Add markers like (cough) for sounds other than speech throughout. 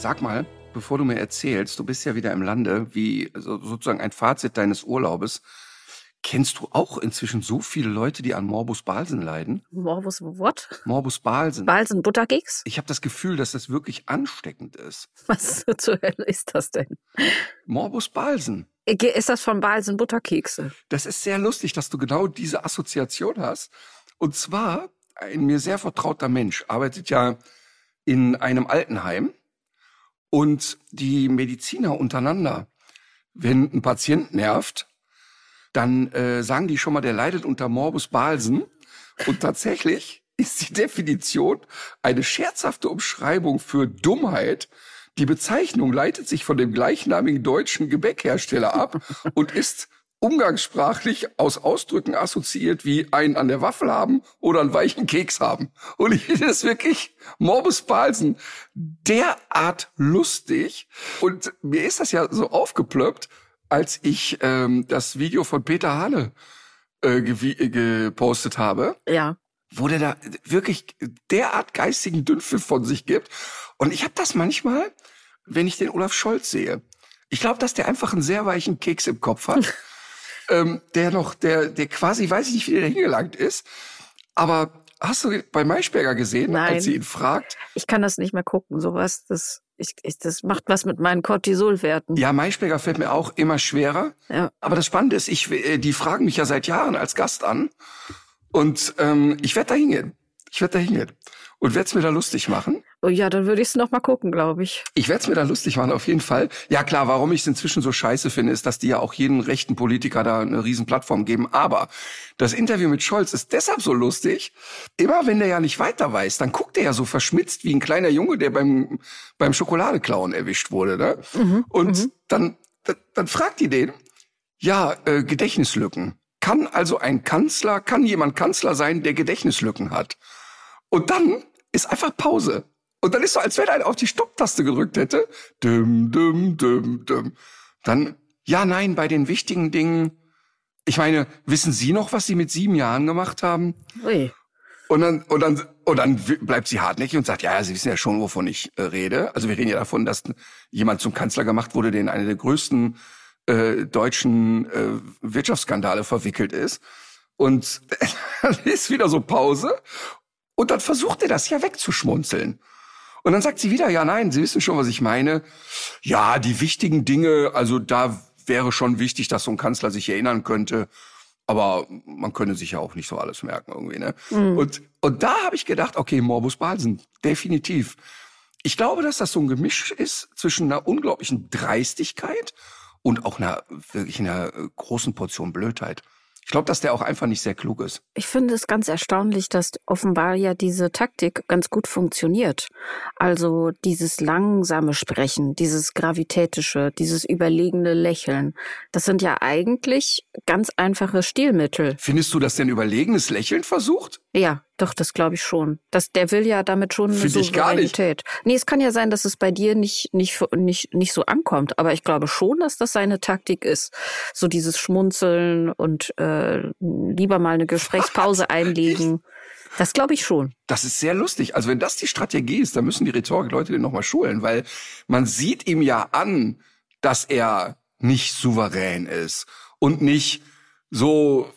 Sag mal, bevor du mir erzählst, du bist ja wieder im Lande, wie also sozusagen ein Fazit deines Urlaubes. Kennst du auch inzwischen so viele Leute, die an Morbus Balsen leiden? Morbus what? Morbus Balsen. Balsen Butterkeks? Ich habe das Gefühl, dass das wirklich ansteckend ist. Was zur Hölle ist das denn? Morbus Balsen. Ist das von Balsen Butterkekse? Das ist sehr lustig, dass du genau diese Assoziation hast. Und zwar ein mir sehr vertrauter Mensch arbeitet ja in einem Altenheim und die Mediziner untereinander, wenn ein Patient nervt, dann äh, sagen die schon mal, der leidet unter Morbus Balsen. Und tatsächlich (laughs) ist die Definition eine scherzhafte Umschreibung für Dummheit. Die Bezeichnung leitet sich von dem gleichnamigen deutschen Gebäckhersteller ab (laughs) und ist umgangssprachlich aus Ausdrücken assoziiert wie einen an der Waffel haben oder einen weichen Keks haben. Und ich finde es wirklich Morbus Balsen derart lustig. Und mir ist das ja so aufgeplöppt, als ich ähm, das Video von Peter Hane äh, gepostet habe. Ja. Wo der da wirklich derart geistigen Dünnpfiff von sich gibt. Und ich habe das manchmal, wenn ich den Olaf Scholz sehe. Ich glaube, dass der einfach einen sehr weichen Keks im Kopf hat. (laughs) ähm, der noch, der, der quasi, weiß ich nicht, wie der hingelangt ist. Aber hast du bei Maischberger gesehen, Nein. als sie ihn fragt? Ich kann das nicht mehr gucken. Sowas, das, ich, ich, das macht was mit meinen Cortisolwerten. Ja, Maischberger fällt mir auch immer schwerer. Ja. Aber das Spannende ist, ich, äh, die fragen mich ja seit Jahren als Gast an. Und ähm, ich werde da hingehen. Ich werde da hingehen. Und werde es mir da lustig machen. Oh ja, dann würde ich es noch mal gucken, glaube ich. Ich werde es mir da lustig machen, auf jeden Fall. Ja klar, warum ich es inzwischen so scheiße finde, ist, dass die ja auch jeden rechten Politiker da eine riesen Plattform geben. Aber das Interview mit Scholz ist deshalb so lustig. Immer wenn der ja nicht weiter weiß, dann guckt er ja so verschmitzt wie ein kleiner Junge, der beim, beim Schokoladeklauen erwischt wurde. Ne? Mhm. Und Dann, dann, dann fragt die den, ja, äh, Gedächtnislücken. Kann also ein Kanzler, kann jemand Kanzler sein, der Gedächtnislücken hat? Und dann ist einfach Pause. Und dann ist so, als wenn einer auf die Stopptaste gedrückt hätte. Düm, düm, düm, düm. Dann, ja, nein, bei den wichtigen Dingen. Ich meine, wissen Sie noch, was Sie mit sieben Jahren gemacht haben? Ui. Und dann, und dann, und dann bleibt sie hartnäckig und sagt, ja, ja, Sie wissen ja schon, wovon ich äh, rede. Also wir reden ja davon, dass jemand zum Kanzler gemacht wurde, der in eine der größten äh, deutschen äh, Wirtschaftsskandale verwickelt ist. Und (laughs) dann ist wieder so Pause. Und dann versucht er das ja wegzuschmunzeln. Und dann sagt sie wieder, ja, nein, Sie wissen schon, was ich meine. Ja, die wichtigen Dinge, also da wäre schon wichtig, dass so ein Kanzler sich erinnern könnte. Aber man könne sich ja auch nicht so alles merken irgendwie, ne? Und, und da habe ich gedacht, okay, Morbus Balsen, definitiv. Ich glaube, dass das so ein Gemisch ist zwischen einer unglaublichen Dreistigkeit und auch einer wirklich einer äh, großen Portion Blödheit. Ich glaube, dass der auch einfach nicht sehr klug ist. Ich finde es ganz erstaunlich, dass offenbar ja diese Taktik ganz gut funktioniert. Also dieses langsame Sprechen, dieses gravitätische, dieses überlegene Lächeln. Das sind ja eigentlich ganz einfache Stilmittel. Findest du, dass der ein überlegenes Lächeln versucht? Ja, doch, das glaube ich schon. Das, der will ja damit schon eine Find ich gar nicht. Souveränität. Nee, es kann ja sein, dass es bei dir nicht, nicht, nicht, nicht so ankommt. Aber ich glaube schon, dass das seine Taktik ist. So dieses Schmunzeln und äh, lieber mal eine Gesprächspause einlegen. Das glaube ich schon. Das ist sehr lustig. Also wenn das die Strategie ist, dann müssen die Rhetorikleute den nochmal schulen, weil man sieht ihm ja an, dass er nicht souverän ist und nicht so,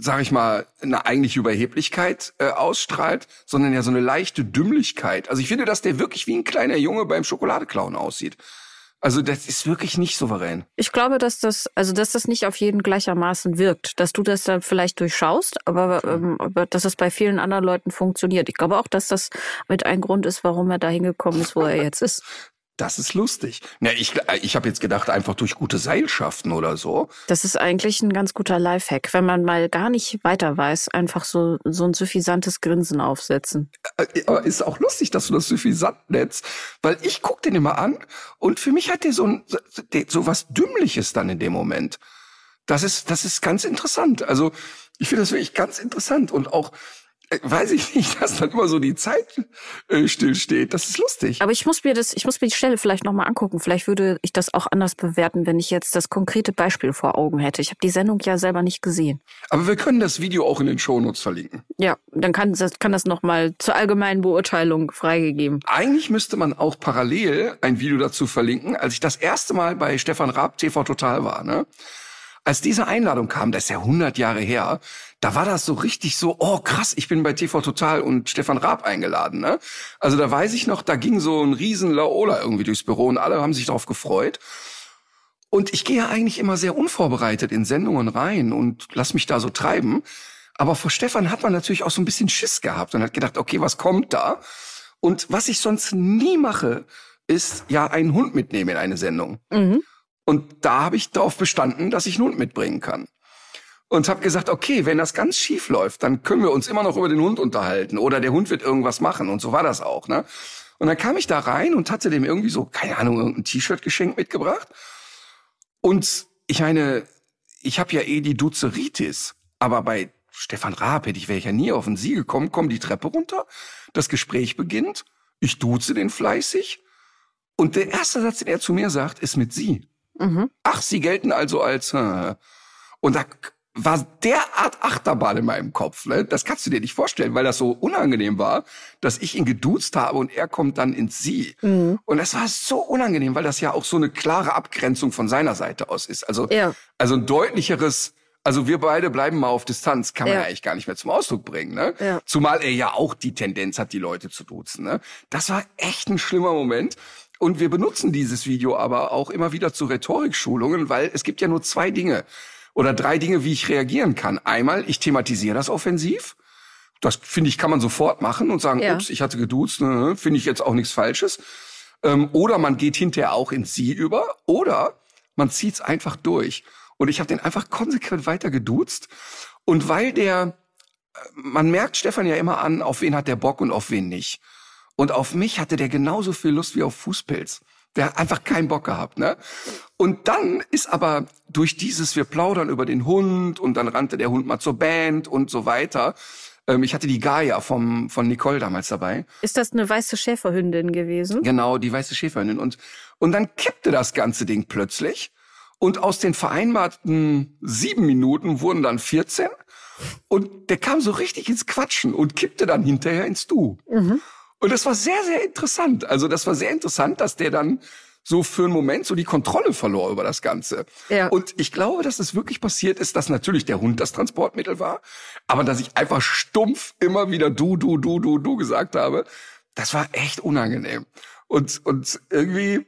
sag ich mal, eine eigentliche Überheblichkeit äh, ausstrahlt, sondern ja so eine leichte Dümmlichkeit. Also ich finde, dass der wirklich wie ein kleiner Junge beim Schokoladeklauen aussieht. Also das ist wirklich nicht souverän. Ich glaube, dass das, also dass das nicht auf jeden gleichermaßen wirkt, dass du das dann vielleicht durchschaust, aber, ähm, aber dass es bei vielen anderen Leuten funktioniert. Ich glaube auch, dass das mit ein Grund ist, warum er da hingekommen ist, wo er jetzt ist. (laughs) Das ist lustig. Na, ich, ich habe jetzt gedacht, einfach durch gute Seilschaften oder so. Das ist eigentlich ein ganz guter Lifehack, wenn man mal gar nicht weiter weiß, einfach so so ein suffisantes Grinsen aufsetzen. Äh, aber ist auch lustig, dass du das suffisant nennst, weil ich guck den immer an und für mich hat der so ein so was dümmliches dann in dem Moment. Das ist das ist ganz interessant. Also ich finde das wirklich ganz interessant und auch äh, weiß ich nicht, (laughs) dass dann immer so die Zeit äh, stillsteht. Das ist lustig. Aber ich muss mir das, ich muss mir die Stelle vielleicht nochmal angucken. Vielleicht würde ich das auch anders bewerten, wenn ich jetzt das konkrete Beispiel vor Augen hätte. Ich habe die Sendung ja selber nicht gesehen. Aber wir können das Video auch in den Shownotes verlinken. Ja, dann kann, das, kann das nochmal zur allgemeinen Beurteilung freigegeben. Eigentlich müsste man auch parallel ein Video dazu verlinken. Als ich das erste Mal bei Stefan Raab TV Total war, ne? Als diese Einladung kam, das ist ja 100 Jahre her, da war das so richtig so, oh krass, ich bin bei TV Total und Stefan Raab eingeladen. Ne? Also da weiß ich noch, da ging so ein riesen Laola irgendwie durchs Büro und alle haben sich darauf gefreut. Und ich gehe ja eigentlich immer sehr unvorbereitet in Sendungen rein und lass mich da so treiben. Aber vor Stefan hat man natürlich auch so ein bisschen Schiss gehabt und hat gedacht, okay, was kommt da? Und was ich sonst nie mache, ist ja einen Hund mitnehmen in eine Sendung. Mhm. Und da habe ich darauf bestanden, dass ich einen Hund mitbringen kann. Und habe gesagt, okay, wenn das ganz schief läuft, dann können wir uns immer noch über den Hund unterhalten oder der Hund wird irgendwas machen. Und so war das auch. Ne? Und dann kam ich da rein und hatte dem irgendwie so, keine Ahnung, irgendein T-Shirt geschenkt mitgebracht. Und ich meine, ich habe ja eh die Duzeritis, aber bei Stefan Raab hätte ich, wäre ich ja nie auf den Sie gekommen, komm die Treppe runter, das Gespräch beginnt, ich duze den fleißig und der erste Satz, den er zu mir sagt, ist mit Sie. Mhm. Ach, sie gelten also als. Äh, und da war derart Achterbahn in meinem Kopf. Ne? Das kannst du dir nicht vorstellen, weil das so unangenehm war, dass ich ihn geduzt habe und er kommt dann ins Sie. Mhm. Und das war so unangenehm, weil das ja auch so eine klare Abgrenzung von seiner Seite aus ist. Also, ja. also ein deutlicheres, also wir beide bleiben mal auf Distanz, kann man ja. eigentlich gar nicht mehr zum Ausdruck bringen. Ne? Ja. Zumal er ja auch die Tendenz hat, die Leute zu duzen. Ne? Das war echt ein schlimmer Moment. Und wir benutzen dieses Video aber auch immer wieder zu Rhetorikschulungen, weil es gibt ja nur zwei Dinge oder drei Dinge, wie ich reagieren kann. Einmal, ich thematisiere das offensiv. Das finde ich, kann man sofort machen und sagen, ja. ups, ich hatte geduzt, ne, finde ich jetzt auch nichts Falsches. Ähm, oder man geht hinterher auch ins Sie über. Oder man zieht's einfach durch. Und ich habe den einfach konsequent weiter geduzt. Und weil der, äh, man merkt Stefan ja immer an, auf wen hat der Bock und auf wen nicht. Und auf mich hatte der genauso viel Lust wie auf Fußpilz. Der hat einfach keinen Bock gehabt, ne? Und dann ist aber durch dieses, wir plaudern über den Hund und dann rannte der Hund mal zur Band und so weiter. Ähm, ich hatte die Gaia vom, von Nicole damals dabei. Ist das eine weiße Schäferhündin gewesen? Genau, die weiße Schäferhündin. Und, und dann kippte das ganze Ding plötzlich. Und aus den vereinbarten sieben Minuten wurden dann 14. Und der kam so richtig ins Quatschen und kippte dann hinterher ins Du. Mhm. Und das war sehr, sehr interessant. Also das war sehr interessant, dass der dann so für einen Moment so die Kontrolle verlor über das Ganze. Ja. Und ich glaube, dass es wirklich passiert ist, dass natürlich der Hund das Transportmittel war, aber dass ich einfach stumpf immer wieder du, du, du, du, du gesagt habe, das war echt unangenehm. Und, und irgendwie,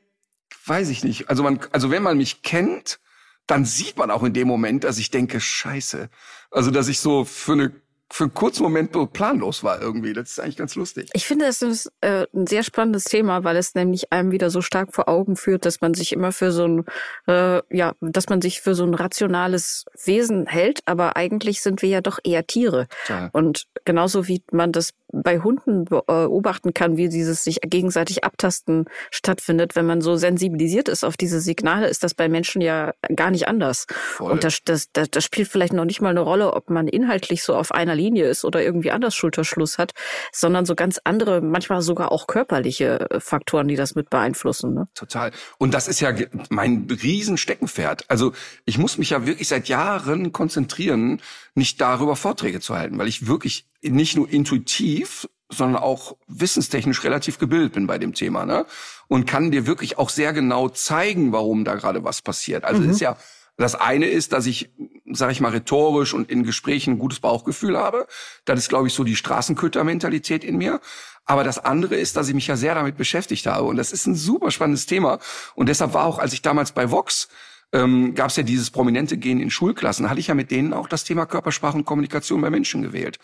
weiß ich nicht. Also man, also wenn man mich kennt, dann sieht man auch in dem Moment, dass ich denke, scheiße. Also, dass ich so für eine für einen kurzen Moment planlos war irgendwie. Das ist eigentlich ganz lustig. Ich finde, das ist äh, ein sehr spannendes Thema, weil es nämlich einem wieder so stark vor Augen führt, dass man sich immer für so ein, äh, ja, dass man sich für so ein rationales Wesen hält, aber eigentlich sind wir ja doch eher Tiere. Ja. Und genauso wie man das bei Hunden beobachten kann, wie dieses sich gegenseitig abtasten stattfindet, wenn man so sensibilisiert ist auf diese Signale, ist das bei Menschen ja gar nicht anders. Voll. Und das, das, das, das spielt vielleicht noch nicht mal eine Rolle, ob man inhaltlich so auf einer Linie ist oder irgendwie anders Schulterschluss hat, sondern so ganz andere, manchmal sogar auch körperliche äh, Faktoren, die das mit beeinflussen. Ne? Total. Und das ist ja mein Riesensteckenpferd. Also ich muss mich ja wirklich seit Jahren konzentrieren, nicht darüber Vorträge zu halten, weil ich wirklich nicht nur intuitiv, sondern auch wissenstechnisch relativ gebildet bin bei dem Thema, ne? Und kann dir wirklich auch sehr genau zeigen, warum da gerade was passiert. Also mhm. ist ja das eine ist, dass ich, sage ich mal, rhetorisch und in Gesprächen ein gutes Bauchgefühl habe. Das ist, glaube ich, so die Straßenköter-Mentalität in mir. Aber das andere ist, dass ich mich ja sehr damit beschäftigt habe. Und das ist ein super spannendes Thema. Und deshalb war auch, als ich damals bei Vox ähm, gab es ja dieses prominente Gehen in Schulklassen, hatte ich ja mit denen auch das Thema Körpersprache und Kommunikation bei Menschen gewählt.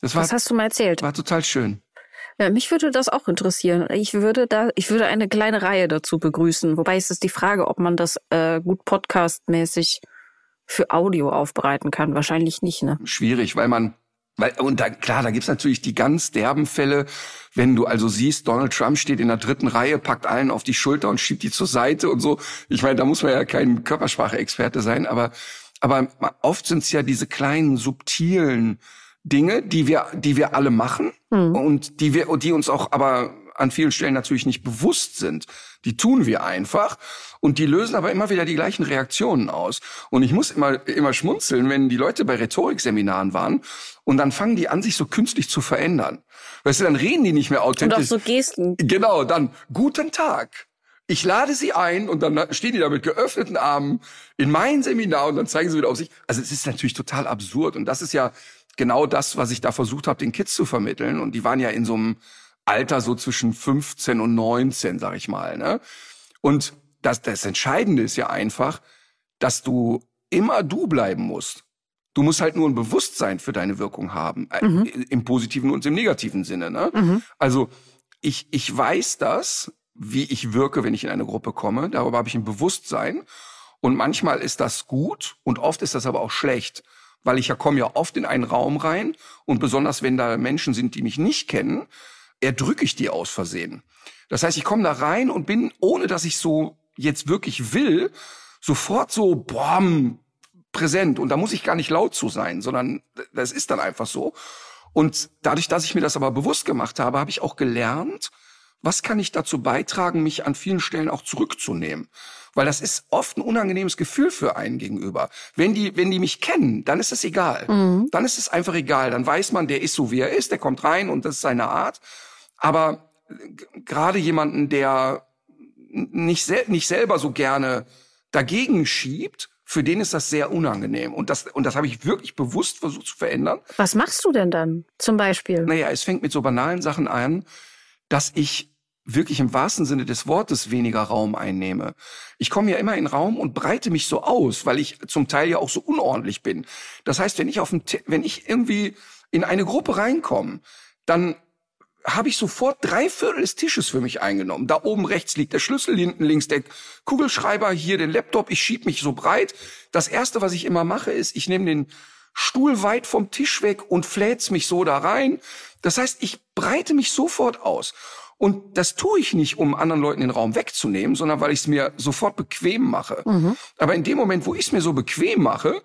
Das, war, das hast du mal erzählt. War total schön. Ja, mich würde das auch interessieren. Ich würde da, ich würde eine kleine Reihe dazu begrüßen. Wobei es ist die Frage, ob man das äh, gut podcastmäßig für Audio aufbereiten kann. Wahrscheinlich nicht, ne? Schwierig, weil man weil, und da, klar, da gibt's natürlich die ganz derben Fälle, wenn du also siehst, Donald Trump steht in der dritten Reihe, packt allen auf die Schulter und schiebt die zur Seite und so. Ich meine, da muss man ja kein Körpersprache-Experte sein, aber, aber oft sind's ja diese kleinen, subtilen Dinge, die wir, die wir alle machen mhm. und die wir, die uns auch aber an vielen Stellen natürlich nicht bewusst sind. Die tun wir einfach und die lösen aber immer wieder die gleichen Reaktionen aus. Und ich muss immer, immer schmunzeln, wenn die Leute bei Rhetorikseminaren waren und dann fangen die an, sich so künstlich zu verändern. Weißt du, dann reden die nicht mehr authentisch. Und auch so Gesten. Genau, dann guten Tag. Ich lade sie ein und dann stehen die da mit geöffneten Armen in mein Seminar und dann zeigen sie wieder auf sich. Also es ist natürlich total absurd und das ist ja genau das, was ich da versucht habe, den Kids zu vermitteln. Und die waren ja in so einem Alter so zwischen 15 und 19, sag ich mal. Ne? Und das, das Entscheidende ist ja einfach, dass du immer du bleiben musst. Du musst halt nur ein Bewusstsein für deine Wirkung haben, äh, mhm. im positiven und im negativen Sinne. Ne? Mhm. Also ich, ich weiß das, wie ich wirke, wenn ich in eine Gruppe komme. Darüber habe ich ein Bewusstsein. Und manchmal ist das gut und oft ist das aber auch schlecht weil ich ja komme ja oft in einen Raum rein und besonders wenn da Menschen sind, die mich nicht kennen, erdrücke ich die aus Versehen. Das heißt, ich komme da rein und bin, ohne dass ich so jetzt wirklich will, sofort so boom, präsent. Und da muss ich gar nicht laut zu sein, sondern das ist dann einfach so. Und dadurch, dass ich mir das aber bewusst gemacht habe, habe ich auch gelernt, was kann ich dazu beitragen, mich an vielen Stellen auch zurückzunehmen? Weil das ist oft ein unangenehmes Gefühl für einen gegenüber. Wenn die, wenn die mich kennen, dann ist es egal. Mhm. Dann ist es einfach egal. Dann weiß man, der ist so, wie er ist, der kommt rein und das ist seine Art. Aber gerade jemanden, der nicht, sel nicht selber so gerne dagegen schiebt, für den ist das sehr unangenehm. Und das, und das habe ich wirklich bewusst versucht zu verändern. Was machst du denn dann zum Beispiel? Naja, es fängt mit so banalen Sachen an, dass ich wirklich im wahrsten Sinne des Wortes weniger Raum einnehme. Ich komme ja immer in Raum und breite mich so aus, weil ich zum Teil ja auch so unordentlich bin. Das heißt, wenn ich auf dem, wenn ich irgendwie in eine Gruppe reinkomme, dann habe ich sofort drei Viertel des Tisches für mich eingenommen. Da oben rechts liegt der Schlüssel, hinten links der Kugelschreiber, hier den Laptop. Ich schieb mich so breit. Das erste, was ich immer mache, ist, ich nehme den Stuhl weit vom Tisch weg und flät's mich so da rein. Das heißt, ich breite mich sofort aus. Und das tue ich nicht, um anderen Leuten den Raum wegzunehmen, sondern weil ich es mir sofort bequem mache. Mhm. Aber in dem Moment, wo ich es mir so bequem mache,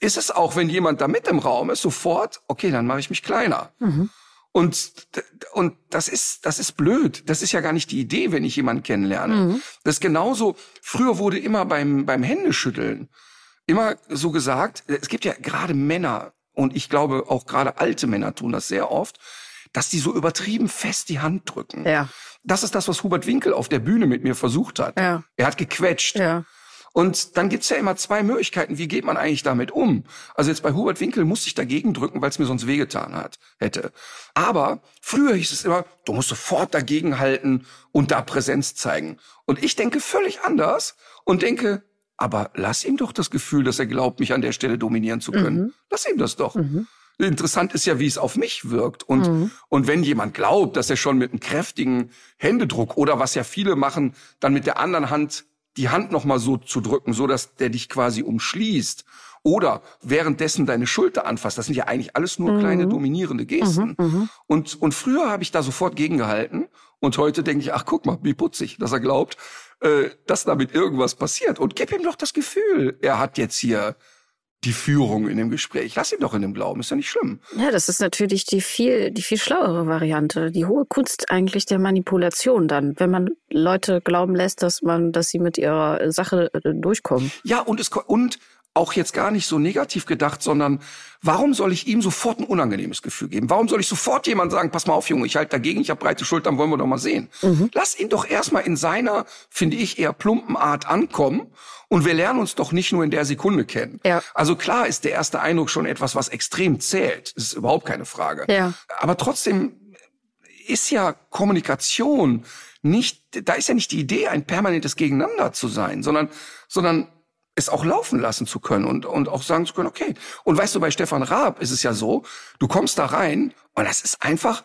ist es auch, wenn jemand da mit im Raum ist, sofort, okay, dann mache ich mich kleiner. Mhm. Und, und das ist, das ist blöd. Das ist ja gar nicht die Idee, wenn ich jemanden kennenlerne. Mhm. Das ist genauso, früher wurde immer beim, beim Händeschütteln immer so gesagt, es gibt ja gerade Männer, und ich glaube auch gerade alte Männer tun das sehr oft, dass die so übertrieben fest die Hand drücken. Ja. Das ist das, was Hubert Winkel auf der Bühne mit mir versucht hat. Ja. Er hat gequetscht. Ja. Und dann gibt's ja immer zwei Möglichkeiten. Wie geht man eigentlich damit um? Also jetzt bei Hubert Winkel musste ich dagegen drücken, weil es mir sonst wehgetan hat, hätte. Aber früher hieß es immer, du musst sofort dagegen halten und da Präsenz zeigen. Und ich denke völlig anders und denke, aber lass ihm doch das Gefühl, dass er glaubt, mich an der Stelle dominieren zu können. Mhm. Lass ihm das doch. Mhm. Interessant ist ja, wie es auf mich wirkt. Und, mhm. und wenn jemand glaubt, dass er schon mit einem kräftigen Händedruck oder was ja viele machen, dann mit der anderen Hand die Hand nochmal so zu drücken, so dass der dich quasi umschließt oder währenddessen deine Schulter anfasst. Das sind ja eigentlich alles nur mhm. kleine dominierende Gesten. Mhm, mhm. und, und früher habe ich da sofort gegengehalten und heute denke ich, ach guck mal, wie putzig, dass er glaubt, äh, dass damit irgendwas passiert. Und gib ihm doch das Gefühl, er hat jetzt hier die Führung in dem Gespräch. Lass ihn doch in dem Glauben, ist ja nicht schlimm. Ja, das ist natürlich die viel, die viel schlauere Variante. Die hohe Kunst eigentlich der Manipulation dann, wenn man Leute glauben lässt, dass man, dass sie mit ihrer Sache äh, durchkommen. Ja, und es, und auch jetzt gar nicht so negativ gedacht, sondern warum soll ich ihm sofort ein unangenehmes Gefühl geben? Warum soll ich sofort jemand sagen, pass mal auf, Junge, ich halte dagegen, ich habe breite Schultern, wollen wir doch mal sehen. Mhm. Lass ihn doch erstmal in seiner, finde ich, eher plumpen Art ankommen und wir lernen uns doch nicht nur in der Sekunde kennen. Ja. Also klar ist der erste Eindruck schon etwas, was extrem zählt. Das ist überhaupt keine Frage. Ja. Aber trotzdem ist ja Kommunikation nicht, da ist ja nicht die Idee, ein permanentes Gegeneinander zu sein, sondern, sondern es auch laufen lassen zu können und, und auch sagen zu können, okay. Und weißt du, bei Stefan Raab ist es ja so, du kommst da rein und das ist einfach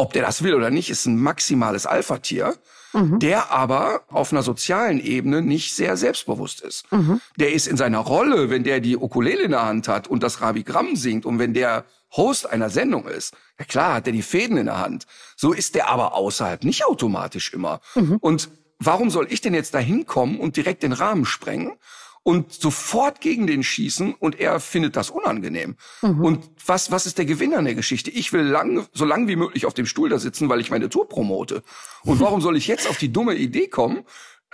ob der das will oder nicht, ist ein maximales Alpha-Tier, mhm. der aber auf einer sozialen Ebene nicht sehr selbstbewusst ist. Mhm. Der ist in seiner Rolle, wenn der die Ukulele in der Hand hat und das Rabigramm singt und wenn der Host einer Sendung ist, ja klar hat er die Fäden in der Hand. So ist der aber außerhalb nicht automatisch immer. Mhm. Und warum soll ich denn jetzt da hinkommen und direkt den Rahmen sprengen? Und sofort gegen den schießen und er findet das unangenehm. Mhm. Und was, was ist der Gewinner in der Geschichte? Ich will lang, so lang wie möglich auf dem Stuhl da sitzen, weil ich meine Tour promote. Und (laughs) warum soll ich jetzt auf die dumme Idee kommen,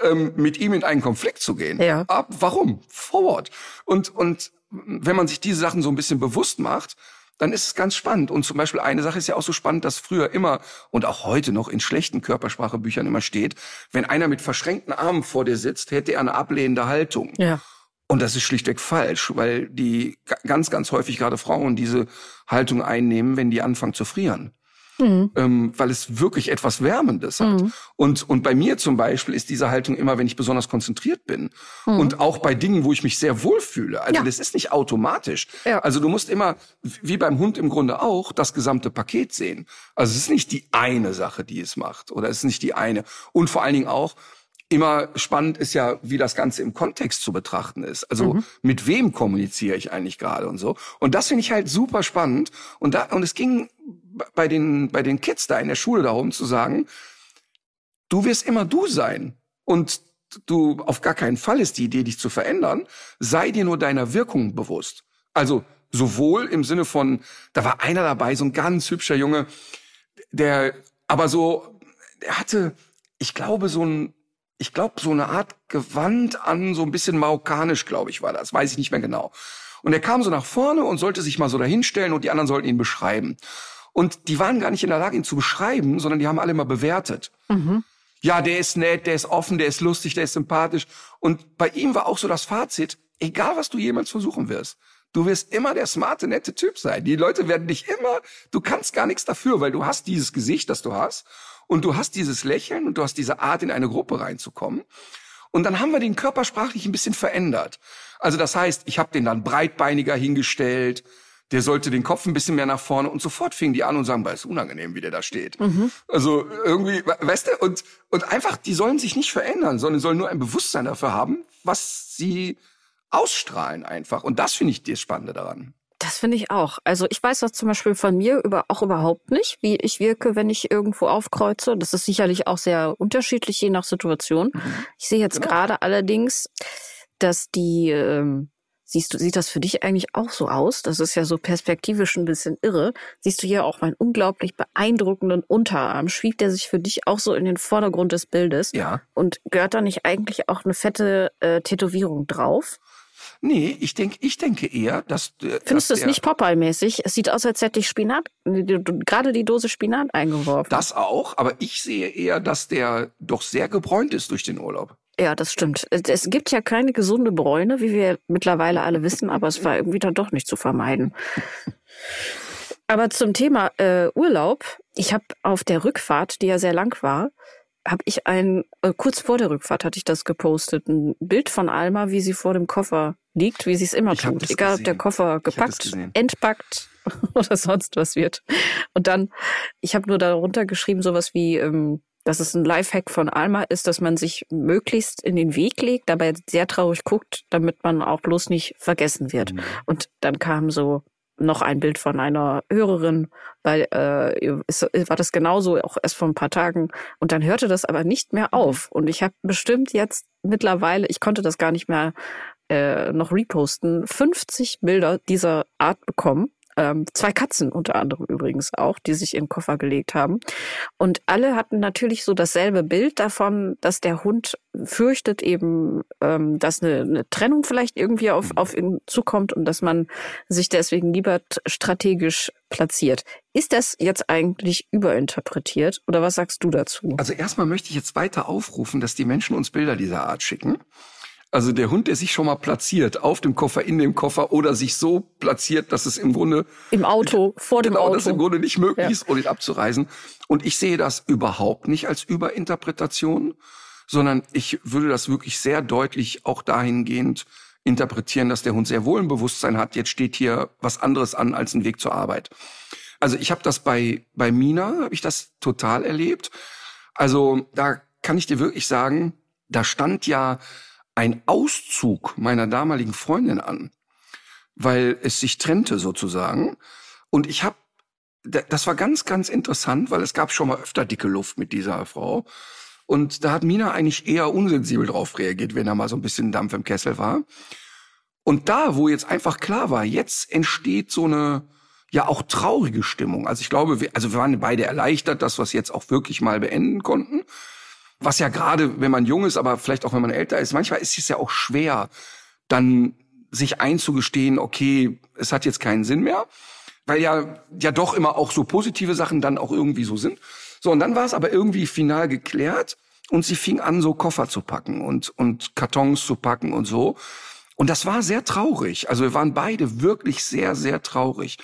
ähm, mit ihm in einen Konflikt zu gehen? Ja. Ab, warum? Forward. Und, und wenn man sich diese Sachen so ein bisschen bewusst macht, dann ist es ganz spannend. Und zum Beispiel eine Sache ist ja auch so spannend, dass früher immer und auch heute noch in schlechten Körpersprachebüchern immer steht, wenn einer mit verschränkten Armen vor dir sitzt, hätte er eine ablehnende Haltung. Ja. Und das ist schlichtweg falsch, weil die ganz, ganz häufig gerade Frauen diese Haltung einnehmen, wenn die anfangen zu frieren mhm. ähm, weil es wirklich etwas Wärmendes hat. Mhm. Und, und bei mir zum Beispiel ist diese Haltung immer, wenn ich besonders konzentriert bin. Mhm. Und auch bei Dingen, wo ich mich sehr wohlfühle. Also ja. das ist nicht automatisch. Ja. Also du musst immer, wie beim Hund im Grunde auch, das gesamte Paket sehen. Also es ist nicht die eine Sache, die es macht. Oder es ist nicht die eine. Und vor allen Dingen auch, immer spannend ist ja, wie das Ganze im Kontext zu betrachten ist. Also mhm. mit wem kommuniziere ich eigentlich gerade und so. Und das finde ich halt super spannend. Und da, und es ging bei den, bei den Kids da in der Schule darum zu sagen, du wirst immer du sein. Und du, auf gar keinen Fall ist die Idee, dich zu verändern. Sei dir nur deiner Wirkung bewusst. Also sowohl im Sinne von, da war einer dabei, so ein ganz hübscher Junge, der aber so, der hatte, ich glaube, so ein, ich glaube, so eine Art Gewand an, so ein bisschen marokkanisch, glaube ich, war das, weiß ich nicht mehr genau. Und er kam so nach vorne und sollte sich mal so dahinstellen und die anderen sollten ihn beschreiben. Und die waren gar nicht in der Lage, ihn zu beschreiben, sondern die haben alle mal bewertet. Mhm. Ja, der ist nett, der ist offen, der ist lustig, der ist sympathisch. Und bei ihm war auch so das Fazit, egal was du jemals versuchen wirst, du wirst immer der smarte, nette Typ sein. Die Leute werden dich immer, du kannst gar nichts dafür, weil du hast dieses Gesicht, das du hast. Und du hast dieses Lächeln und du hast diese Art, in eine Gruppe reinzukommen. Und dann haben wir den körpersprachlich ein bisschen verändert. Also das heißt, ich habe den dann breitbeiniger hingestellt, der sollte den Kopf ein bisschen mehr nach vorne und sofort fingen die an und sagen, weil es unangenehm, wie der da steht. Mhm. Also irgendwie, weißt du, und, und einfach, die sollen sich nicht verändern, sondern sollen nur ein Bewusstsein dafür haben, was sie ausstrahlen einfach. Und das finde ich das Spannende daran. Das finde ich auch. Also ich weiß das zum Beispiel von mir über, auch überhaupt nicht, wie ich wirke, wenn ich irgendwo aufkreuze. Das ist sicherlich auch sehr unterschiedlich, je nach Situation. Mhm. Ich sehe jetzt genau. gerade allerdings, dass die ähm, Siehst du, sieht das für dich eigentlich auch so aus? Das ist ja so perspektivisch ein bisschen irre. Siehst du hier auch meinen unglaublich beeindruckenden Unterarm? Schiebt der sich für dich auch so in den Vordergrund des Bildes? Ja. Und gehört da nicht eigentlich auch eine fette äh, Tätowierung drauf? Nee, ich denke, ich denke eher, dass. Äh, Findest du es nicht Popeye-mäßig? Es sieht aus, als hätte ich Spinat, gerade die Dose Spinat eingeworfen. Das auch, aber ich sehe eher, dass der doch sehr gebräunt ist durch den Urlaub. Ja, das stimmt. Es gibt ja keine gesunde Bräune, wie wir mittlerweile alle wissen, aber es war irgendwie dann doch nicht zu vermeiden. Aber zum Thema äh, Urlaub, ich habe auf der Rückfahrt, die ja sehr lang war, habe ich ein, äh, kurz vor der Rückfahrt hatte ich das gepostet, ein Bild von Alma, wie sie vor dem Koffer liegt, wie sie es immer ich tut. Egal, gesehen. ob der Koffer gepackt, entpackt (laughs) oder sonst was wird. Und dann, ich habe nur darunter geschrieben, sowas wie, ähm, dass es ein Lifehack von Alma ist, dass man sich möglichst in den Weg legt, dabei sehr traurig guckt, damit man auch bloß nicht vergessen wird. Mhm. Und dann kam so noch ein Bild von einer Hörerin, weil äh, es, war das genauso auch erst vor ein paar Tagen und dann hörte das aber nicht mehr mhm. auf und ich habe bestimmt jetzt mittlerweile, ich konnte das gar nicht mehr äh, noch reposten, 50 Bilder dieser Art bekommen ähm, zwei Katzen unter anderem übrigens auch, die sich in den Koffer gelegt haben. Und alle hatten natürlich so dasselbe Bild davon, dass der Hund fürchtet eben, ähm, dass eine, eine Trennung vielleicht irgendwie auf, auf ihn zukommt und dass man sich deswegen lieber strategisch platziert. Ist das jetzt eigentlich überinterpretiert oder was sagst du dazu? Also erstmal möchte ich jetzt weiter aufrufen, dass die Menschen uns Bilder dieser Art schicken. Also der Hund, der sich schon mal platziert, auf dem Koffer, in dem Koffer oder sich so platziert, dass es im Grunde im Auto, vor dem (laughs) genau, Auto, dass im Grunde nicht möglich ja. ist, ihn abzureisen. Und ich sehe das überhaupt nicht als Überinterpretation, sondern ich würde das wirklich sehr deutlich auch dahingehend interpretieren, dass der Hund sehr wohl ein Bewusstsein hat. Jetzt steht hier was anderes an als ein Weg zur Arbeit. Also ich habe das bei bei Mina habe ich das total erlebt. Also da kann ich dir wirklich sagen, da stand ja ein Auszug meiner damaligen Freundin an, weil es sich trennte sozusagen. Und ich habe, das war ganz, ganz interessant, weil es gab schon mal öfter dicke Luft mit dieser Frau. Und da hat Mina eigentlich eher unsensibel drauf reagiert, wenn da mal so ein bisschen Dampf im Kessel war. Und da, wo jetzt einfach klar war, jetzt entsteht so eine, ja auch traurige Stimmung. Also ich glaube, wir, also wir waren beide erleichtert, dass wir es jetzt auch wirklich mal beenden konnten. Was ja gerade, wenn man jung ist, aber vielleicht auch wenn man älter ist, manchmal ist es ja auch schwer, dann sich einzugestehen, okay, es hat jetzt keinen Sinn mehr, weil ja ja doch immer auch so positive Sachen dann auch irgendwie so sind. So und dann war es aber irgendwie final geklärt und sie fing an so Koffer zu packen und und Kartons zu packen und so. Und das war sehr traurig. Also wir waren beide wirklich sehr sehr traurig.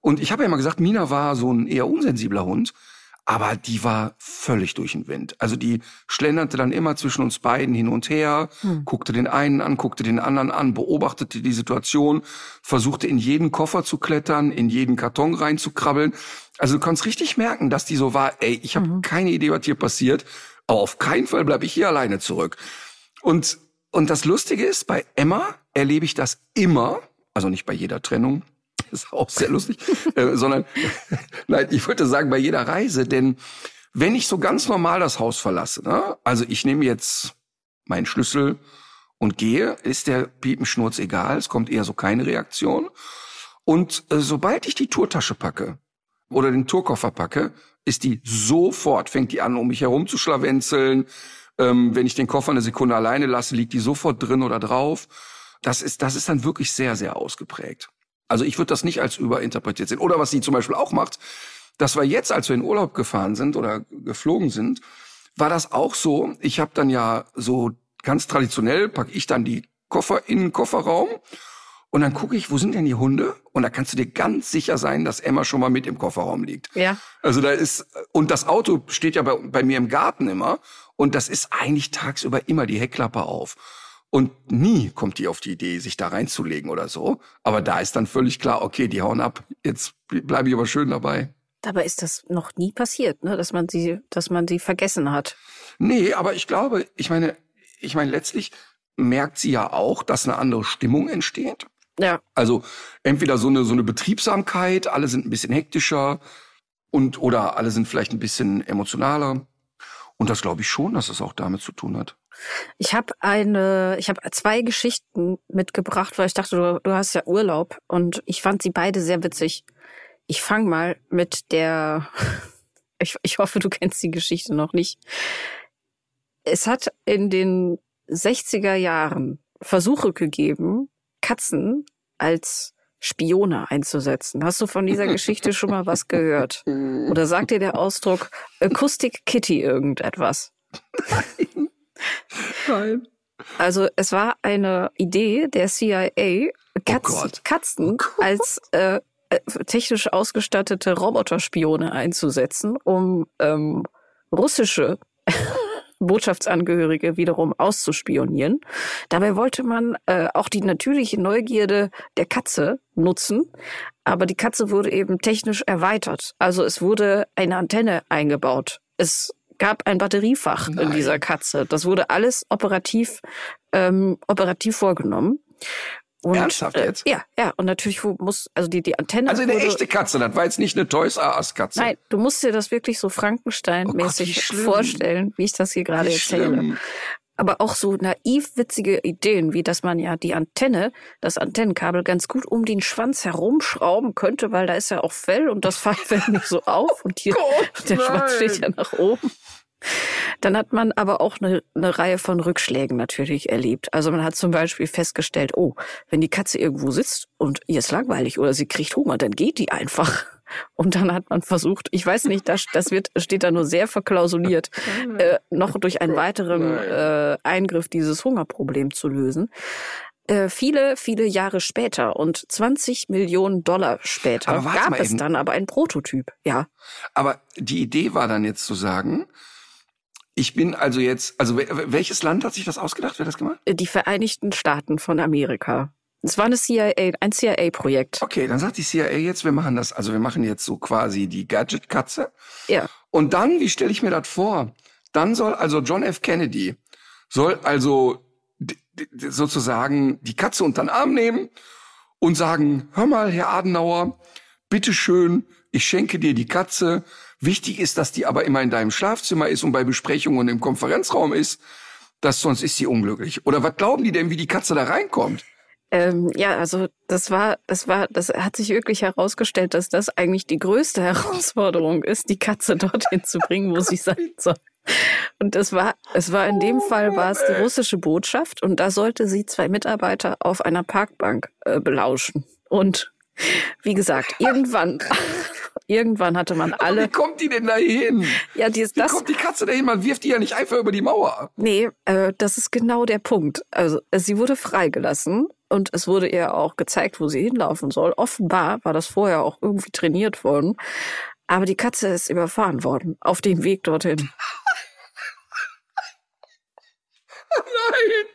Und ich habe ja immer gesagt, Mina war so ein eher unsensibler Hund aber die war völlig durch den Wind. Also die schlenderte dann immer zwischen uns beiden hin und her, hm. guckte den einen an, guckte den anderen an, beobachtete die Situation, versuchte in jeden Koffer zu klettern, in jeden Karton reinzukrabbeln. Also du kannst richtig merken, dass die so war, ey, ich habe mhm. keine Idee, was hier passiert, aber auf keinen Fall bleibe ich hier alleine zurück. Und, und das Lustige ist, bei Emma erlebe ich das immer, also nicht bei jeder Trennung, ist auch sehr lustig, äh, sondern nein, ich wollte sagen, bei jeder Reise, denn wenn ich so ganz normal das Haus verlasse, ne, also ich nehme jetzt meinen Schlüssel und gehe, ist der Piepenschnurz egal, es kommt eher so keine Reaktion. Und äh, sobald ich die Tourtasche packe oder den Tourkoffer packe, ist die sofort, fängt die an, um mich herum zu schlawenzeln. Ähm, wenn ich den Koffer eine Sekunde alleine lasse, liegt die sofort drin oder drauf. Das ist, das ist dann wirklich sehr, sehr ausgeprägt. Also ich würde das nicht als überinterpretiert sehen. Oder was sie zum Beispiel auch macht, das war jetzt, als wir in Urlaub gefahren sind oder geflogen sind, war das auch so. Ich habe dann ja so ganz traditionell, pack ich dann die Koffer in den Kofferraum und dann gucke ich, wo sind denn die Hunde? Und da kannst du dir ganz sicher sein, dass Emma schon mal mit im Kofferraum liegt. Ja. Also da ist, und das Auto steht ja bei, bei mir im Garten immer. Und das ist eigentlich tagsüber immer die Heckklappe auf. Und nie kommt die auf die Idee, sich da reinzulegen oder so. Aber da ist dann völlig klar, okay, die hauen ab. Jetzt bleibe ich aber schön dabei. Dabei ist das noch nie passiert, ne? dass man sie, dass man sie vergessen hat. Nee, aber ich glaube, ich meine, ich meine, letztlich merkt sie ja auch, dass eine andere Stimmung entsteht. Ja. Also entweder so eine, so eine Betriebsamkeit, alle sind ein bisschen hektischer und oder alle sind vielleicht ein bisschen emotionaler. Und das glaube ich schon, dass es auch damit zu tun hat. Ich habe eine, ich habe zwei Geschichten mitgebracht, weil ich dachte, du, du hast ja Urlaub und ich fand sie beide sehr witzig. Ich fange mal mit der, (laughs) ich, ich hoffe, du kennst die Geschichte noch nicht. Es hat in den 60er Jahren Versuche gegeben, Katzen als Spione einzusetzen. Hast du von dieser Geschichte schon mal was gehört? (laughs) Oder sagt dir der Ausdruck Acoustic Kitty irgendetwas? Nein. (laughs) Nein. Also es war eine Idee der CIA, Katz, oh Katzen oh als äh, äh, technisch ausgestattete Roboterspione einzusetzen, um ähm, russische (laughs) Botschaftsangehörige wiederum auszuspionieren. Dabei wollte man äh, auch die natürliche Neugierde der Katze nutzen, aber die Katze wurde eben technisch erweitert. Also es wurde eine Antenne eingebaut. Es gab ein Batteriefach Nein. in dieser Katze. Das wurde alles operativ, ähm, operativ vorgenommen. Und, Ernsthaft äh, jetzt? Äh, ja, ja. Und natürlich muss, also die, die Antenne. Also eine wurde, echte Katze, das war jetzt nicht eine Toys R Us Katze. Nein, du musst dir das wirklich so Frankenstein-mäßig oh vorstellen, wie ich das hier gerade erzähle. Schlimm. Aber auch so naiv witzige Ideen, wie dass man ja die Antenne, das Antennenkabel ganz gut um den Schwanz herumschrauben könnte, weil da ist ja auch Fell und das (laughs) fällt nicht so auf und hier Gott, der Schwanz steht ja nach oben. Dann hat man aber auch eine, eine Reihe von Rückschlägen natürlich erlebt. Also man hat zum Beispiel festgestellt, oh, wenn die Katze irgendwo sitzt und ihr ist langweilig oder sie kriegt Hunger, dann geht die einfach. (laughs) Und dann hat man versucht, ich weiß nicht, das, das wird, steht da nur sehr verklausuliert, (laughs) äh, noch durch einen weiteren äh, Eingriff dieses Hungerproblem zu lösen. Äh, viele, viele Jahre später und 20 Millionen Dollar später gab es dann aber ein Prototyp, ja. Aber die Idee war dann jetzt zu sagen, ich bin also jetzt, also welches Land hat sich das ausgedacht? Wer hat das gemacht? Die Vereinigten Staaten von Amerika. Es war eine CIA, ein CIA-Projekt. Okay, dann sagt die CIA jetzt, wir machen das, also wir machen jetzt so quasi die Gadget-Katze. Ja. Und dann, wie stelle ich mir das vor? Dann soll also John F. Kennedy, soll also sozusagen die Katze unter den Arm nehmen und sagen, hör mal, Herr Adenauer, bitteschön, ich schenke dir die Katze. Wichtig ist, dass die aber immer in deinem Schlafzimmer ist und bei Besprechungen im Konferenzraum ist, dass sonst ist sie unglücklich. Oder was glauben die denn, wie die Katze da reinkommt? Ähm, ja, also das war, das war, das hat sich wirklich herausgestellt, dass das eigentlich die größte (laughs) Herausforderung ist, die Katze dorthin zu bringen, wo sie sein soll. Und es war, es war in dem Fall war es die russische Botschaft und da sollte sie zwei Mitarbeiter auf einer Parkbank äh, belauschen. Und wie gesagt, irgendwann, (laughs) irgendwann hatte man (laughs) alle. Aber wie kommt die denn da hin? Ja, die ist wie das. kommt die Katze da hin? Man wirft die ja nicht einfach über die Mauer. Nee, äh, das ist genau der Punkt. Also sie wurde freigelassen und es wurde ihr auch gezeigt, wo sie hinlaufen soll. Offenbar war das vorher auch irgendwie trainiert worden. Aber die Katze ist überfahren worden auf dem Weg dorthin. (laughs) Nein!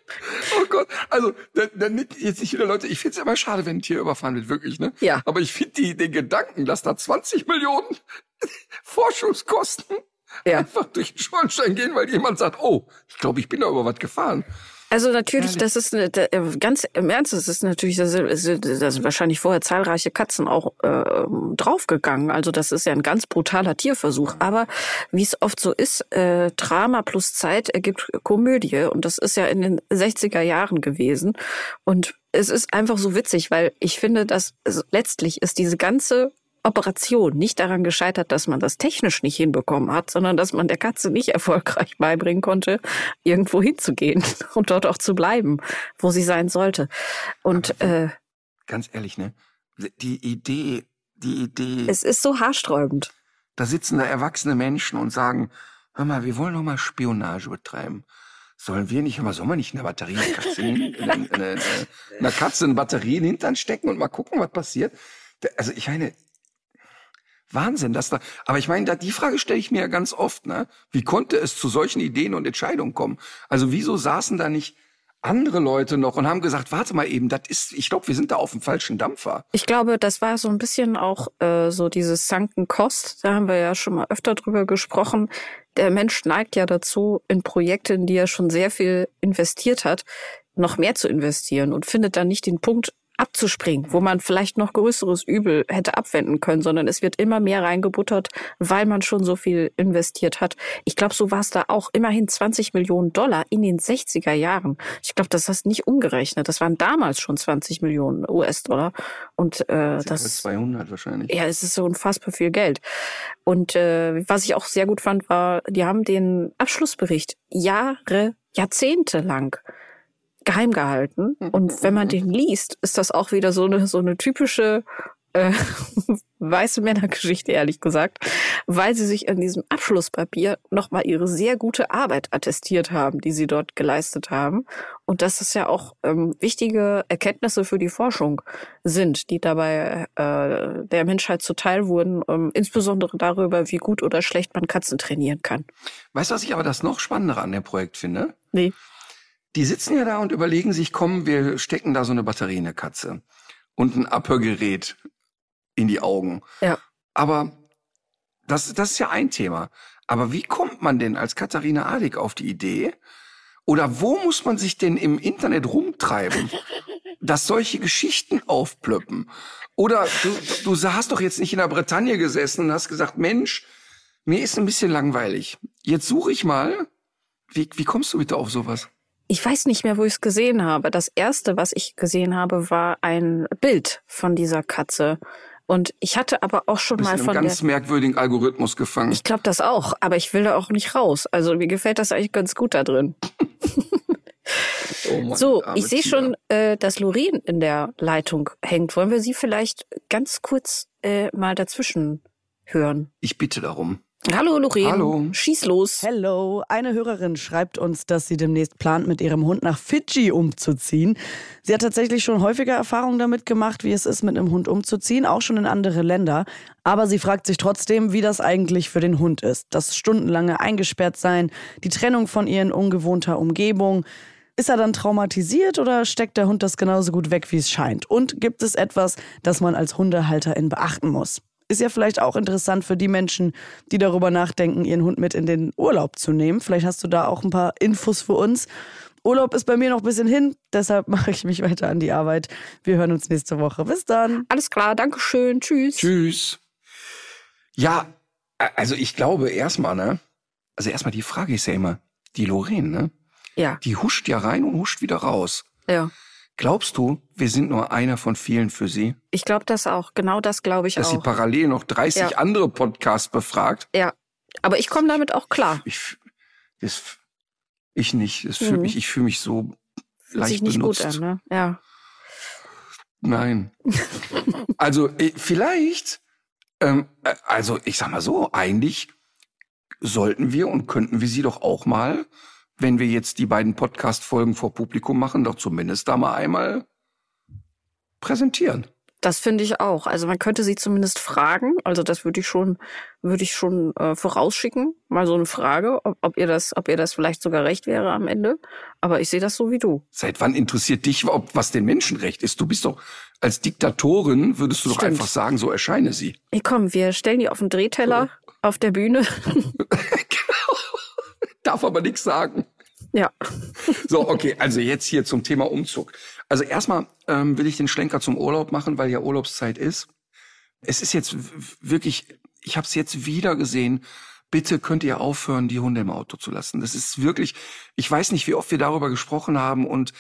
Oh Gott. Also, dann, dann jetzt nicht wieder Leute, ich finde es immer schade, wenn ein Tier überfahren wird, wirklich, ne? Ja. Aber ich finde den Gedanken, dass da 20 Millionen (laughs) Forschungskosten Ja. einfach durch den Schornstein gehen, weil jemand sagt, oh, ich glaube, ich bin da über was gefahren. Also natürlich, das ist eine, äh, ganz im Ernst, das ist natürlich, da sind, da sind wahrscheinlich vorher zahlreiche Katzen auch äh, draufgegangen. Also das ist ja ein ganz brutaler Tierversuch. Aber wie es oft so ist, äh, Drama plus Zeit ergibt Komödie. Und das ist ja in den 60er Jahren gewesen. Und es ist einfach so witzig, weil ich finde, dass letztlich ist diese ganze Operation nicht daran gescheitert, dass man das technisch nicht hinbekommen hat, sondern dass man der Katze nicht erfolgreich (laughs) beibringen konnte, irgendwo hinzugehen (laughs) und dort auch zu bleiben, wo sie sein sollte. Und äh, Ganz ehrlich, ne? Die Idee, die Idee, es ist so haarsträubend. da sitzen da erwachsene Menschen und sagen, hör mal, wir wollen doch mal Spionage betreiben. Sollen wir nicht, mal, sollen wir nicht eine Batterie, eine Katze, (laughs) in, eine, eine, eine, einer Katze eine Batterie in den Hintern stecken und mal gucken, was passiert? Also ich meine, Wahnsinn, dass da, aber ich meine, da, die Frage stelle ich mir ja ganz oft, ne? Wie konnte es zu solchen Ideen und Entscheidungen kommen? Also wieso saßen da nicht andere Leute noch und haben gesagt, warte mal eben, das ist, ich glaube, wir sind da auf dem falschen Dampfer. Ich glaube, das war so ein bisschen auch äh, so dieses Sunken Cost. Da haben wir ja schon mal öfter drüber gesprochen. Der Mensch neigt ja dazu, in Projekte, in die er schon sehr viel investiert hat, noch mehr zu investieren und findet dann nicht den Punkt abzuspringen, wo man vielleicht noch größeres Übel hätte abwenden können, sondern es wird immer mehr reingebuttert, weil man schon so viel investiert hat. Ich glaube, so war es da auch. Immerhin 20 Millionen Dollar in den 60er Jahren. Ich glaube, das hast du nicht umgerechnet. Das waren damals schon 20 Millionen US-Dollar. Und äh, das 200 wahrscheinlich. ja, es ist so unfassbar viel Geld. Und äh, was ich auch sehr gut fand, war, die haben den Abschlussbericht Jahre, Jahrzehnte lang geheim gehalten. Und wenn man den liest, ist das auch wieder so eine, so eine typische äh, (laughs) weiße Männergeschichte, ehrlich gesagt, weil sie sich an diesem Abschlusspapier nochmal ihre sehr gute Arbeit attestiert haben, die sie dort geleistet haben. Und dass das ja auch ähm, wichtige Erkenntnisse für die Forschung sind, die dabei äh, der Menschheit zuteil wurden, ähm, insbesondere darüber, wie gut oder schlecht man Katzen trainieren kann. Weißt du, was ich aber das noch Spannendere an dem Projekt finde? Nee. Die sitzen ja da und überlegen sich, komm, wir stecken da so eine Batterie in der Katze und ein Abhörgerät in die Augen. Ja. Aber das, das ist ja ein Thema. Aber wie kommt man denn als Katharina Adig auf die Idee? Oder wo muss man sich denn im Internet rumtreiben, (laughs) dass solche Geschichten aufplöppen? Oder du, du hast doch jetzt nicht in der Bretagne gesessen und hast gesagt, Mensch, mir ist ein bisschen langweilig. Jetzt suche ich mal. Wie, wie kommst du bitte auf sowas? Ich weiß nicht mehr, wo ich es gesehen habe. Das erste, was ich gesehen habe, war ein Bild von dieser Katze. Und ich hatte aber auch schon mal in einem von der. ganz merkwürdigen Algorithmus gefangen. Ich glaube das auch, aber ich will da auch nicht raus. Also mir gefällt das eigentlich ganz gut da drin. (laughs) Oh Mann, So, ich sehe schon, äh, dass Loreen in der Leitung hängt. Wollen wir sie vielleicht ganz kurz äh, mal dazwischen hören? Ich bitte darum. Hallo Loreen, Hallo. schieß los. Hello, eine Hörerin schreibt uns, dass sie demnächst plant, mit ihrem Hund nach Fidschi umzuziehen. Sie hat tatsächlich schon häufiger Erfahrungen damit gemacht, wie es ist, mit einem Hund umzuziehen, auch schon in andere Länder. Aber sie fragt sich trotzdem, wie das eigentlich für den Hund ist. Das stundenlange eingesperrt sein, die Trennung von ihr in ungewohnter Umgebung. Ist er dann traumatisiert oder steckt der Hund das genauso gut weg, wie es scheint? Und gibt es etwas, das man als Hundehalterin beachten muss? Ist ja vielleicht auch interessant für die Menschen, die darüber nachdenken, ihren Hund mit in den Urlaub zu nehmen. Vielleicht hast du da auch ein paar Infos für uns. Urlaub ist bei mir noch ein bisschen hin, deshalb (laughs) mache ich mich weiter an die Arbeit. Wir hören uns nächste Woche. Bis dann. Alles klar, Dankeschön. Tschüss. Tschüss. Ja, also ich glaube erstmal, ne? Also erstmal die Frage ist ja immer, die Lorraine, ne? Ja. Die huscht ja rein und huscht wieder raus. Ja. Glaubst du, wir sind nur einer von vielen für sie? Ich glaube das auch. Genau das glaube ich Dass sie auch. parallel noch 30 Ja. andere Podcasts befragt? Ja. Aber ich komme damit auch klar. Ich, das, ich nicht. Fühlt Mhm. mich, ich fühle mich so Fühlt leicht sich nicht benutzt. gut an, ne? Ja. Nein. (laughs) also äh, vielleicht, ähm, äh, also ich sag mal so, eigentlich sollten wir und könnten wir sie doch auch mal, wenn wir jetzt die beiden Podcast-Folgen vor Publikum machen, doch zumindest da mal einmal präsentieren. Das finde ich auch. Also man könnte sie zumindest fragen. Also das würde ich schon, würde ich schon äh, vorausschicken. Mal so eine Frage, ob, ob ihr das, ob ihr das vielleicht sogar recht wäre am Ende. Aber ich sehe das so wie du. Seit wann interessiert dich, ob was den Menschenrecht ist? Du bist doch als Diktatorin, würdest du doch Stimmt. einfach sagen, so erscheine sie. Hey, komm, wir stellen die auf den Drehteller auf der Bühne. (laughs) Darf aber nichts sagen. ja. (laughs) So, okay, also jetzt hier zum Thema Umzug. Also erstmal ähm, will ich den Schlenker zum Urlaub machen, weil ja Urlaubszeit ist. Es ist jetzt wirklich, ich habe es jetzt wieder gesehen. Bitte könnt ihr aufhören, die Hunde im Auto zu lassen. Das ist wirklich, ich weiß nicht, wie oft wir darüber gesprochen haben und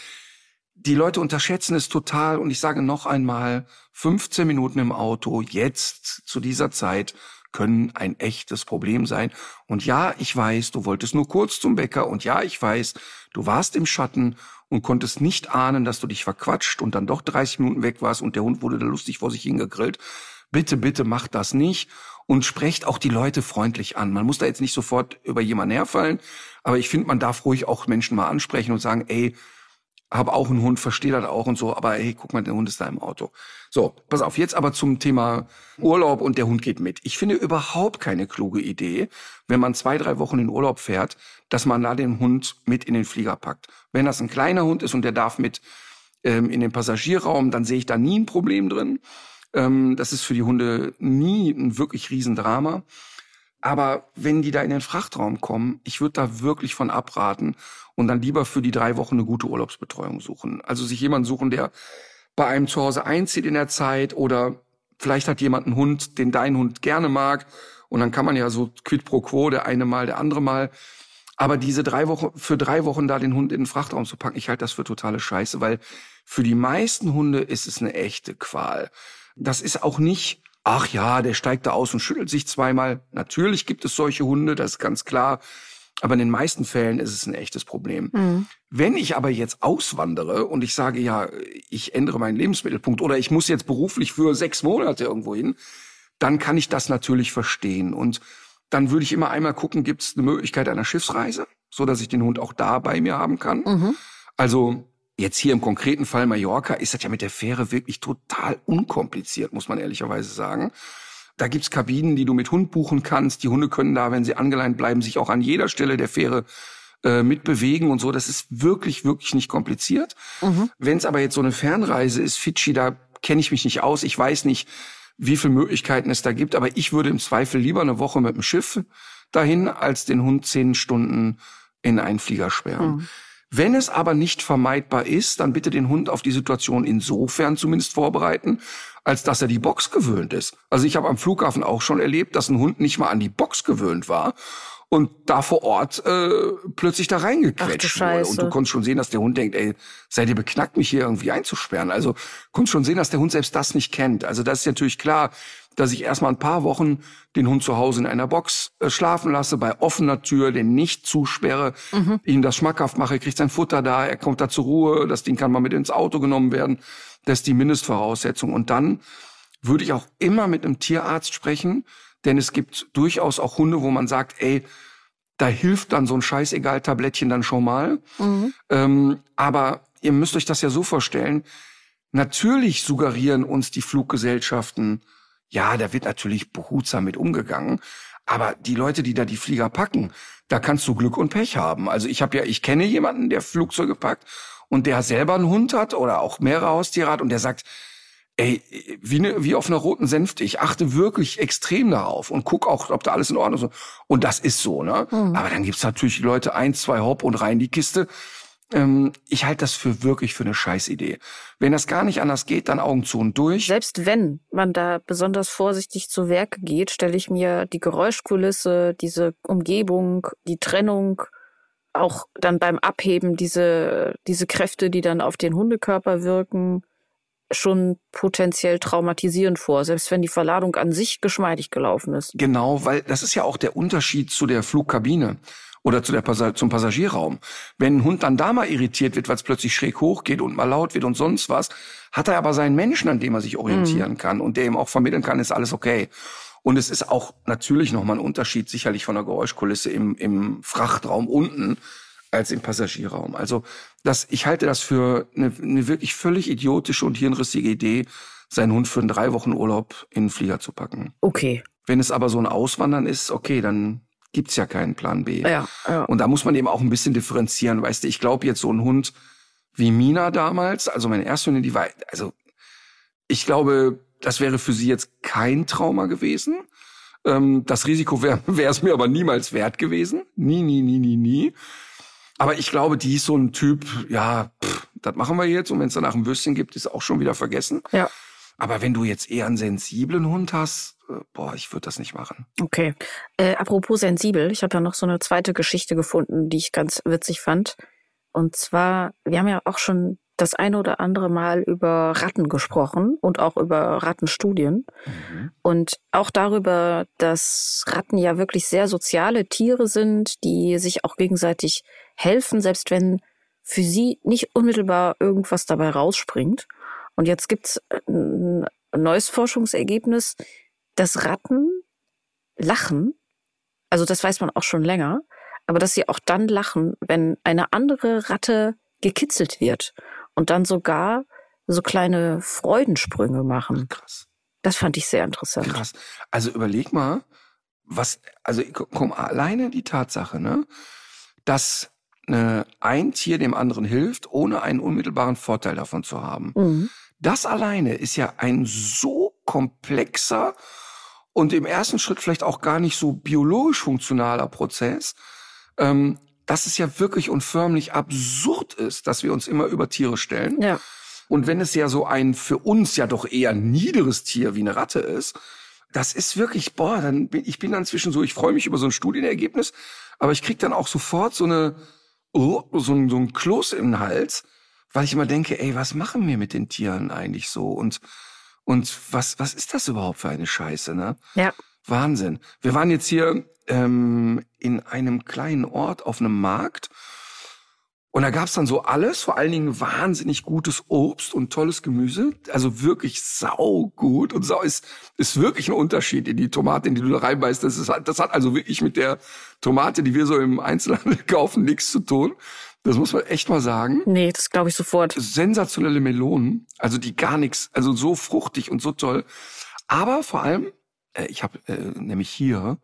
die Leute unterschätzen es total. Und ich sage noch einmal, 15 Minuten im Auto jetzt zu dieser Zeit können ein echtes Problem sein. Und ja, ich weiß, du wolltest nur kurz zum Bäcker. Und ja, ich weiß, du warst im Schatten und konntest nicht ahnen, dass du dich verquatscht und dann doch 30 Minuten weg warst und der Hund wurde da lustig vor sich hingegrillt. Bitte, bitte macht das nicht und sprecht auch die Leute freundlich an. Man muss da jetzt nicht sofort über jemanden herfallen, aber ich finde, man darf ruhig auch Menschen mal ansprechen und sagen, ey, habe auch einen Hund, verstehe das auch und so, aber hey, guck mal, der Hund ist da im Auto. So, pass auf, jetzt aber zum Thema Urlaub und der Hund geht mit. Ich finde überhaupt keine kluge Idee, wenn man zwei, drei Wochen in Urlaub fährt, dass man da den Hund mit in den Flieger packt. Wenn das ein kleiner Hund ist und der darf mit ähm, in den Passagierraum, dann sehe ich da nie ein Problem drin. Ähm, das ist für die Hunde nie ein wirklich Riesendrama. Aber wenn die da in den Frachtraum kommen, ich würde da wirklich von abraten und dann lieber für die drei Wochen eine gute Urlaubsbetreuung suchen. Also sich jemanden suchen, der bei einem zu Hause einzieht in der Zeit oder vielleicht hat jemand einen Hund, den dein Hund gerne mag und dann kann man ja so quid pro quo, der eine mal, der andere mal. Aber diese drei Wochen, für drei Wochen da den Hund in den Frachtraum zu packen, ich halte das für totale Scheiße, weil für die meisten Hunde ist es eine echte Qual. Das ist auch nicht, ach ja, der steigt da aus und schüttelt sich zweimal. Natürlich gibt es solche Hunde, das ist ganz klar. Aber in den meisten Fällen ist es ein echtes Problem. Wenn ich aber jetzt auswandere und ich sage, ja, ich ändere meinen Lebensmittelpunkt oder ich muss jetzt beruflich für sechs Monate irgendwo hin, dann kann ich das natürlich verstehen. Und dann würde ich immer einmal gucken, gibt es eine Möglichkeit einer Schiffsreise, so dass ich den Hund auch da bei mir haben kann. Also jetzt hier im konkreten Fall Mallorca ist das ja mit der Fähre wirklich total unkompliziert, muss man ehrlicherweise sagen. Da gibt's Kabinen, die du mit Hund buchen kannst. Die Hunde können da, wenn sie angeleint bleiben, sich auch an jeder Stelle der Fähre äh, mitbewegen und so. Das ist wirklich, wirklich nicht kompliziert. Wenn es aber jetzt so eine Fernreise ist, Fidschi, da kenne ich mich nicht aus. Ich weiß nicht, wie viele Möglichkeiten es da gibt. Aber ich würde im Zweifel lieber eine Woche mit dem Schiff dahin, als den Hund zehn Stunden in einen Flieger sperren. Wenn es aber nicht vermeidbar ist, dann bitte den Hund auf die Situation insofern zumindest vorbereiten, als dass er die Box gewöhnt ist. Also ich habe am Flughafen auch schon erlebt, dass ein Hund nicht mal an die Box gewöhnt war und da vor Ort äh, plötzlich da reingequetscht wurde. Und du konntest schon sehen, dass der Hund denkt, ey, seid ihr beknackt, mich hier irgendwie einzusperren? Also konntest schon sehen, dass der Hund selbst das nicht kennt. Also das ist natürlich klar, dass ich erstmal ein paar Wochen den Hund zu Hause in einer Box äh, schlafen lasse, bei offener Tür, den nicht zusperre, ihm das schmackhaft mache, er kriegt sein Futter da, er kommt da zur Ruhe, das Ding kann mal mit ins Auto genommen werden. Das ist die Mindestvoraussetzung. Und dann würde ich auch immer mit einem Tierarzt sprechen, denn es gibt durchaus auch Hunde, wo man sagt, ey, da hilft dann so ein Scheißegal-Tablettchen dann schon mal. Ähm, aber ihr müsst euch das ja so vorstellen, natürlich suggerieren uns die Fluggesellschaften, ja, da wird natürlich behutsam mit umgegangen. Aber die Leute, die da die Flieger packen, da kannst du Glück und Pech haben. Also ich habe ja, ich kenne jemanden, der Flugzeuge packt und der selber einen Hund hat oder auch mehrere Haustiere hat und der sagt, ey, wie, ne, wie auf einer roten Sänfte. Ich achte wirklich extrem darauf und guck auch, ob da alles in Ordnung ist. Und das ist so, ne? Mhm. Aber dann gibt's natürlich Leute ein, zwei Hopp und rein die Kiste. Ähm, ich halte das für wirklich für eine Scheißidee. Wenn das gar nicht anders geht, dann Augen zu und durch. Selbst wenn man da besonders vorsichtig zu Werke geht, stelle ich mir die Geräuschkulisse, diese Umgebung, die Trennung, auch dann beim Abheben diese, diese Kräfte, die dann auf den Hundekörper wirken, schon potenziell traumatisierend vor, selbst wenn die Verladung an sich geschmeidig gelaufen ist. Genau, weil das ist ja auch der Unterschied zu der Flugkabine oder zu der Passa zum Passagierraum. Wenn ein Hund dann da mal irritiert wird, weil es plötzlich schräg hochgeht und mal laut wird und sonst was, hat er aber seinen Menschen, an dem er sich orientieren mhm. kann und der ihm auch vermitteln kann, ist alles okay. Und es ist auch natürlich nochmal ein Unterschied, sicherlich von der Geräuschkulisse im, im Frachtraum unten als im Passagierraum. Also das, ich halte das für eine, eine wirklich völlig idiotische und hirnrissige Idee, seinen Hund für einen drei Wochen Urlaub in den Flieger zu packen. Okay. Wenn es aber so ein Auswandern ist, okay, dann gibt's ja keinen Plan B. Ja, ja. Und da muss man eben auch ein bisschen differenzieren. Weißt du, ich glaube jetzt so ein Hund wie Mina damals, also meine erste Hündin, die war, also ich glaube, das wäre für sie jetzt kein Trauma gewesen. Ähm, das Risiko wäre es (laughs) mir aber niemals wert gewesen. Nie, nie, nie, nie, nie. Aber ich glaube, die ist so ein Typ, ja, pff, das machen wir jetzt. Und wenn es danach ein Würstchen gibt, ist auch schon wieder vergessen. Ja. Aber wenn du jetzt eher einen sensiblen Hund hast, äh, boah, ich würde das nicht machen. Okay. Äh, apropos sensibel, ich habe ja noch so eine zweite Geschichte gefunden, die ich ganz witzig fand. Und zwar, wir haben ja auch schon das eine oder andere Mal über Ratten gesprochen und auch über Rattenstudien. Mhm. Und auch darüber, dass Ratten ja wirklich sehr soziale Tiere sind, die sich auch gegenseitig helfen, selbst wenn für sie nicht unmittelbar irgendwas dabei rausspringt. Und jetzt gibt's ein neues Forschungsergebnis, dass Ratten lachen, also das weiß man auch schon länger, aber dass sie auch dann lachen, wenn eine andere Ratte gekitzelt wird und dann sogar so kleine Freudensprünge machen. Krass. Das fand ich sehr interessant. Krass. Also überleg mal, was, also komm, alleine die Tatsache, ne, dass äh, ein Tier dem anderen hilft, ohne einen unmittelbaren Vorteil davon zu haben. Mhm. Das alleine ist ja ein so komplexer und im ersten Schritt vielleicht auch gar nicht so biologisch funktionaler Prozess, ähm, dass es ja wirklich und förmlich absurd ist, dass wir uns immer über Tiere stellen. Ja. Und wenn es ja so ein für uns ja doch eher niederes Tier wie eine Ratte ist, das ist wirklich, boah, dann bin ich bin dann zwischen so, ich freue mich über so ein Studienergebnis, aber ich krieg dann auch sofort so eine oh, so, ein, so ein Kloß im Hals, weil ich immer denke, ey, was machen wir mit den Tieren eigentlich so? Und, und was, was ist das überhaupt für eine Scheiße, ne? Ja. Wahnsinn. Wir waren jetzt hier ähm, in einem kleinen Ort auf einem Markt und da gab's dann so alles, vor allen Dingen wahnsinnig gutes Obst und tolles Gemüse. Also wirklich saugut. Und sau ist, ist wirklich ein Unterschied in die Tomate, in die du da reinbeißt. Das, ist, das hat also wirklich mit der Tomate, die wir so im Einzelhandel (laughs) kaufen, nichts zu tun. Das muss man echt mal sagen. Nee, das glaube ich sofort. Sensationelle Melonen, also die gar nichts, also so fruchtig und so toll. Aber vor allem, äh, ich habe äh, nämlich hier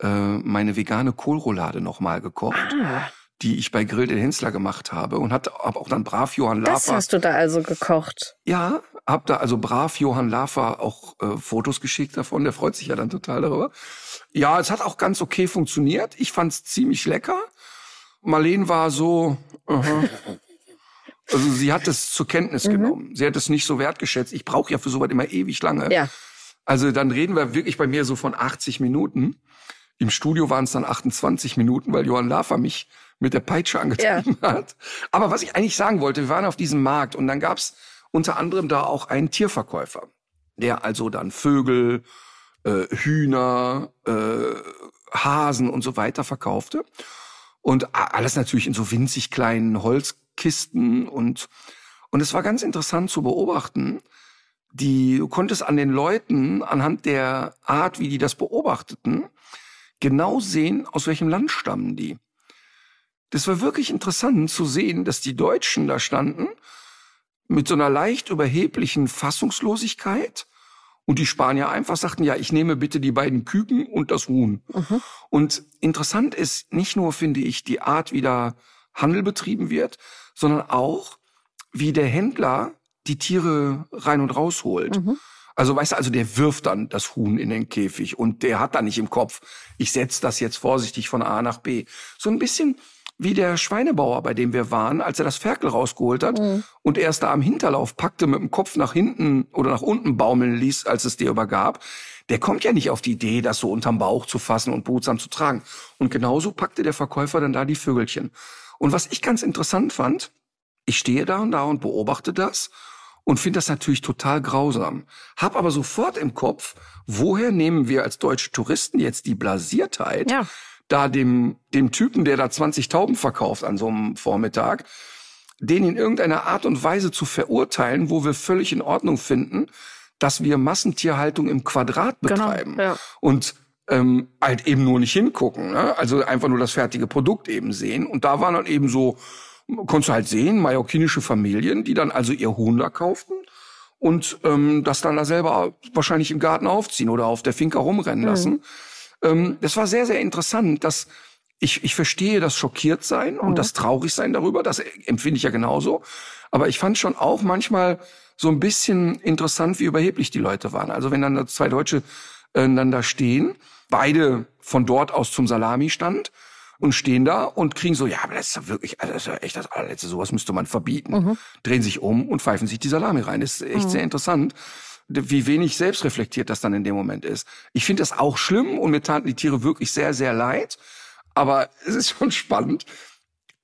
äh, meine vegane Kohlroulade nochmal gekocht. Ah die ich bei Grill den Hensler gemacht habe und hat hab auch dann brav Johann Lafer. Das hast du da also gekocht? Ja, hab da also brav Johann Lafer auch äh, Fotos geschickt davon. Der freut sich ja dann total darüber. Ja, es hat auch ganz okay funktioniert. Ich fand's ziemlich lecker. Marlene war so, uh (laughs) -huh. also sie hat es zur Kenntnis mhm. genommen. Sie hat es nicht so wertgeschätzt. Ich brauche ja für sowas immer ewig lange. Ja. Also dann reden wir wirklich bei mir so von 80 Minuten. Im Studio waren es dann 28 Minuten, weil Johann Lafer mich mit der Peitsche angetrieben ja. hat. Aber was ich eigentlich sagen wollte, wir waren auf diesem Markt und dann gab's unter anderem da auch einen Tierverkäufer, der also dann Vögel, äh, Hühner, äh, Hasen und so weiter verkaufte. Und alles natürlich in so winzig kleinen Holzkisten und und es war ganz interessant zu beobachten, die, du konntest an den Leuten, anhand der Art, wie die das beobachteten, genau sehen, aus welchem Land stammen die. Das war wirklich interessant zu sehen, dass die Deutschen da standen mit so einer leicht überheblichen Fassungslosigkeit Und die Spanier einfach sagten, ja, ich nehme bitte die beiden Küken und das Huhn. Mhm. Und interessant ist nicht nur, finde ich, die Art, wie da Handel betrieben wird, sondern auch, wie der Händler die Tiere rein und rausholt. Mhm. Also weißt du, also der wirft dann das Huhn in den Käfig und der hat da nicht im Kopf, ich setze das jetzt vorsichtig von A nach B. So ein bisschen wie der Schweinebauer, bei dem wir waren, als er das Ferkel rausgeholt hat mhm. und erst da am Hinterlauf packte, mit dem Kopf nach hinten oder nach unten baumeln ließ, als es dir übergab. Der kommt ja nicht auf die Idee, das so unterm Bauch zu fassen und behutsam zu tragen. Und genauso packte der Verkäufer dann da die Vögelchen. Und was ich ganz interessant fand, ich stehe da und da und beobachte das und finde das natürlich total grausam. Hab aber sofort im Kopf, woher nehmen wir als deutsche Touristen jetzt die Blasiertheit, ja. da dem, dem Typen, der da 20 Tauben verkauft an so einem Vormittag, den in irgendeiner Art und Weise zu verurteilen, wo wir völlig in Ordnung finden, dass wir Massentierhaltung im Quadrat genau, betreiben. Genau, ja. Und ähm, halt eben nur nicht hingucken. Ne? Also einfach nur das fertige Produkt eben sehen. Und da waren dann eben so konntest du halt sehen, mallorquinische Familien, die dann also ihr Huhn da kauften und ähm, das dann da selber wahrscheinlich im Garten aufziehen oder auf der Finca rumrennen lassen. Mhm. Ähm, das war sehr, sehr interessant, dass ich, ich verstehe das schockiert sein und mhm. das traurig sein darüber, das empfinde ich ja genauso. Aber ich fand schon auch manchmal so ein bisschen interessant, wie überheblich die Leute waren. Also wenn dann zwei Deutsche äh, dann da stehen, beide von dort aus zum Salami stand und stehen da und kriegen so, ja, aber das ist ja wirklich, also das ist ja echt das allerletzte, sowas müsste man verbieten. Mhm. Drehen sich um und pfeifen sich die Salami rein. Das ist echt mhm. sehr interessant, wie wenig selbstreflektiert das dann in dem Moment ist. Ich finde das auch schlimm und mir taten die Tiere wirklich sehr, sehr leid. Aber es ist schon spannend,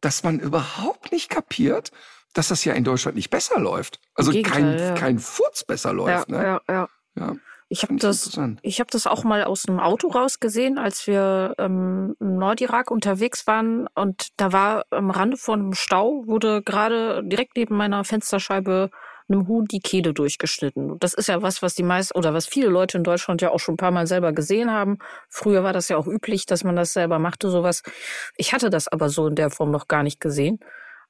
dass man überhaupt nicht kapiert, dass das ja in Deutschland nicht besser läuft. Also kein, ja. kein Furz besser läuft. Ja, ne? ja, ja. ja. Ich habe das, ich habe das auch mal aus einem Auto rausgesehen, als wir ähm, im Nordirak unterwegs waren und da war am Rande von einem Stau wurde gerade direkt neben meiner Fensterscheibe einem Huhn die Kehle durchgeschnitten. Das ist ja was, was die meisten oder was viele Leute in Deutschland ja auch schon ein paar Mal selber gesehen haben. Früher war das ja auch üblich, dass man das selber machte, sowas. Ich hatte das aber so in der Form noch gar nicht gesehen.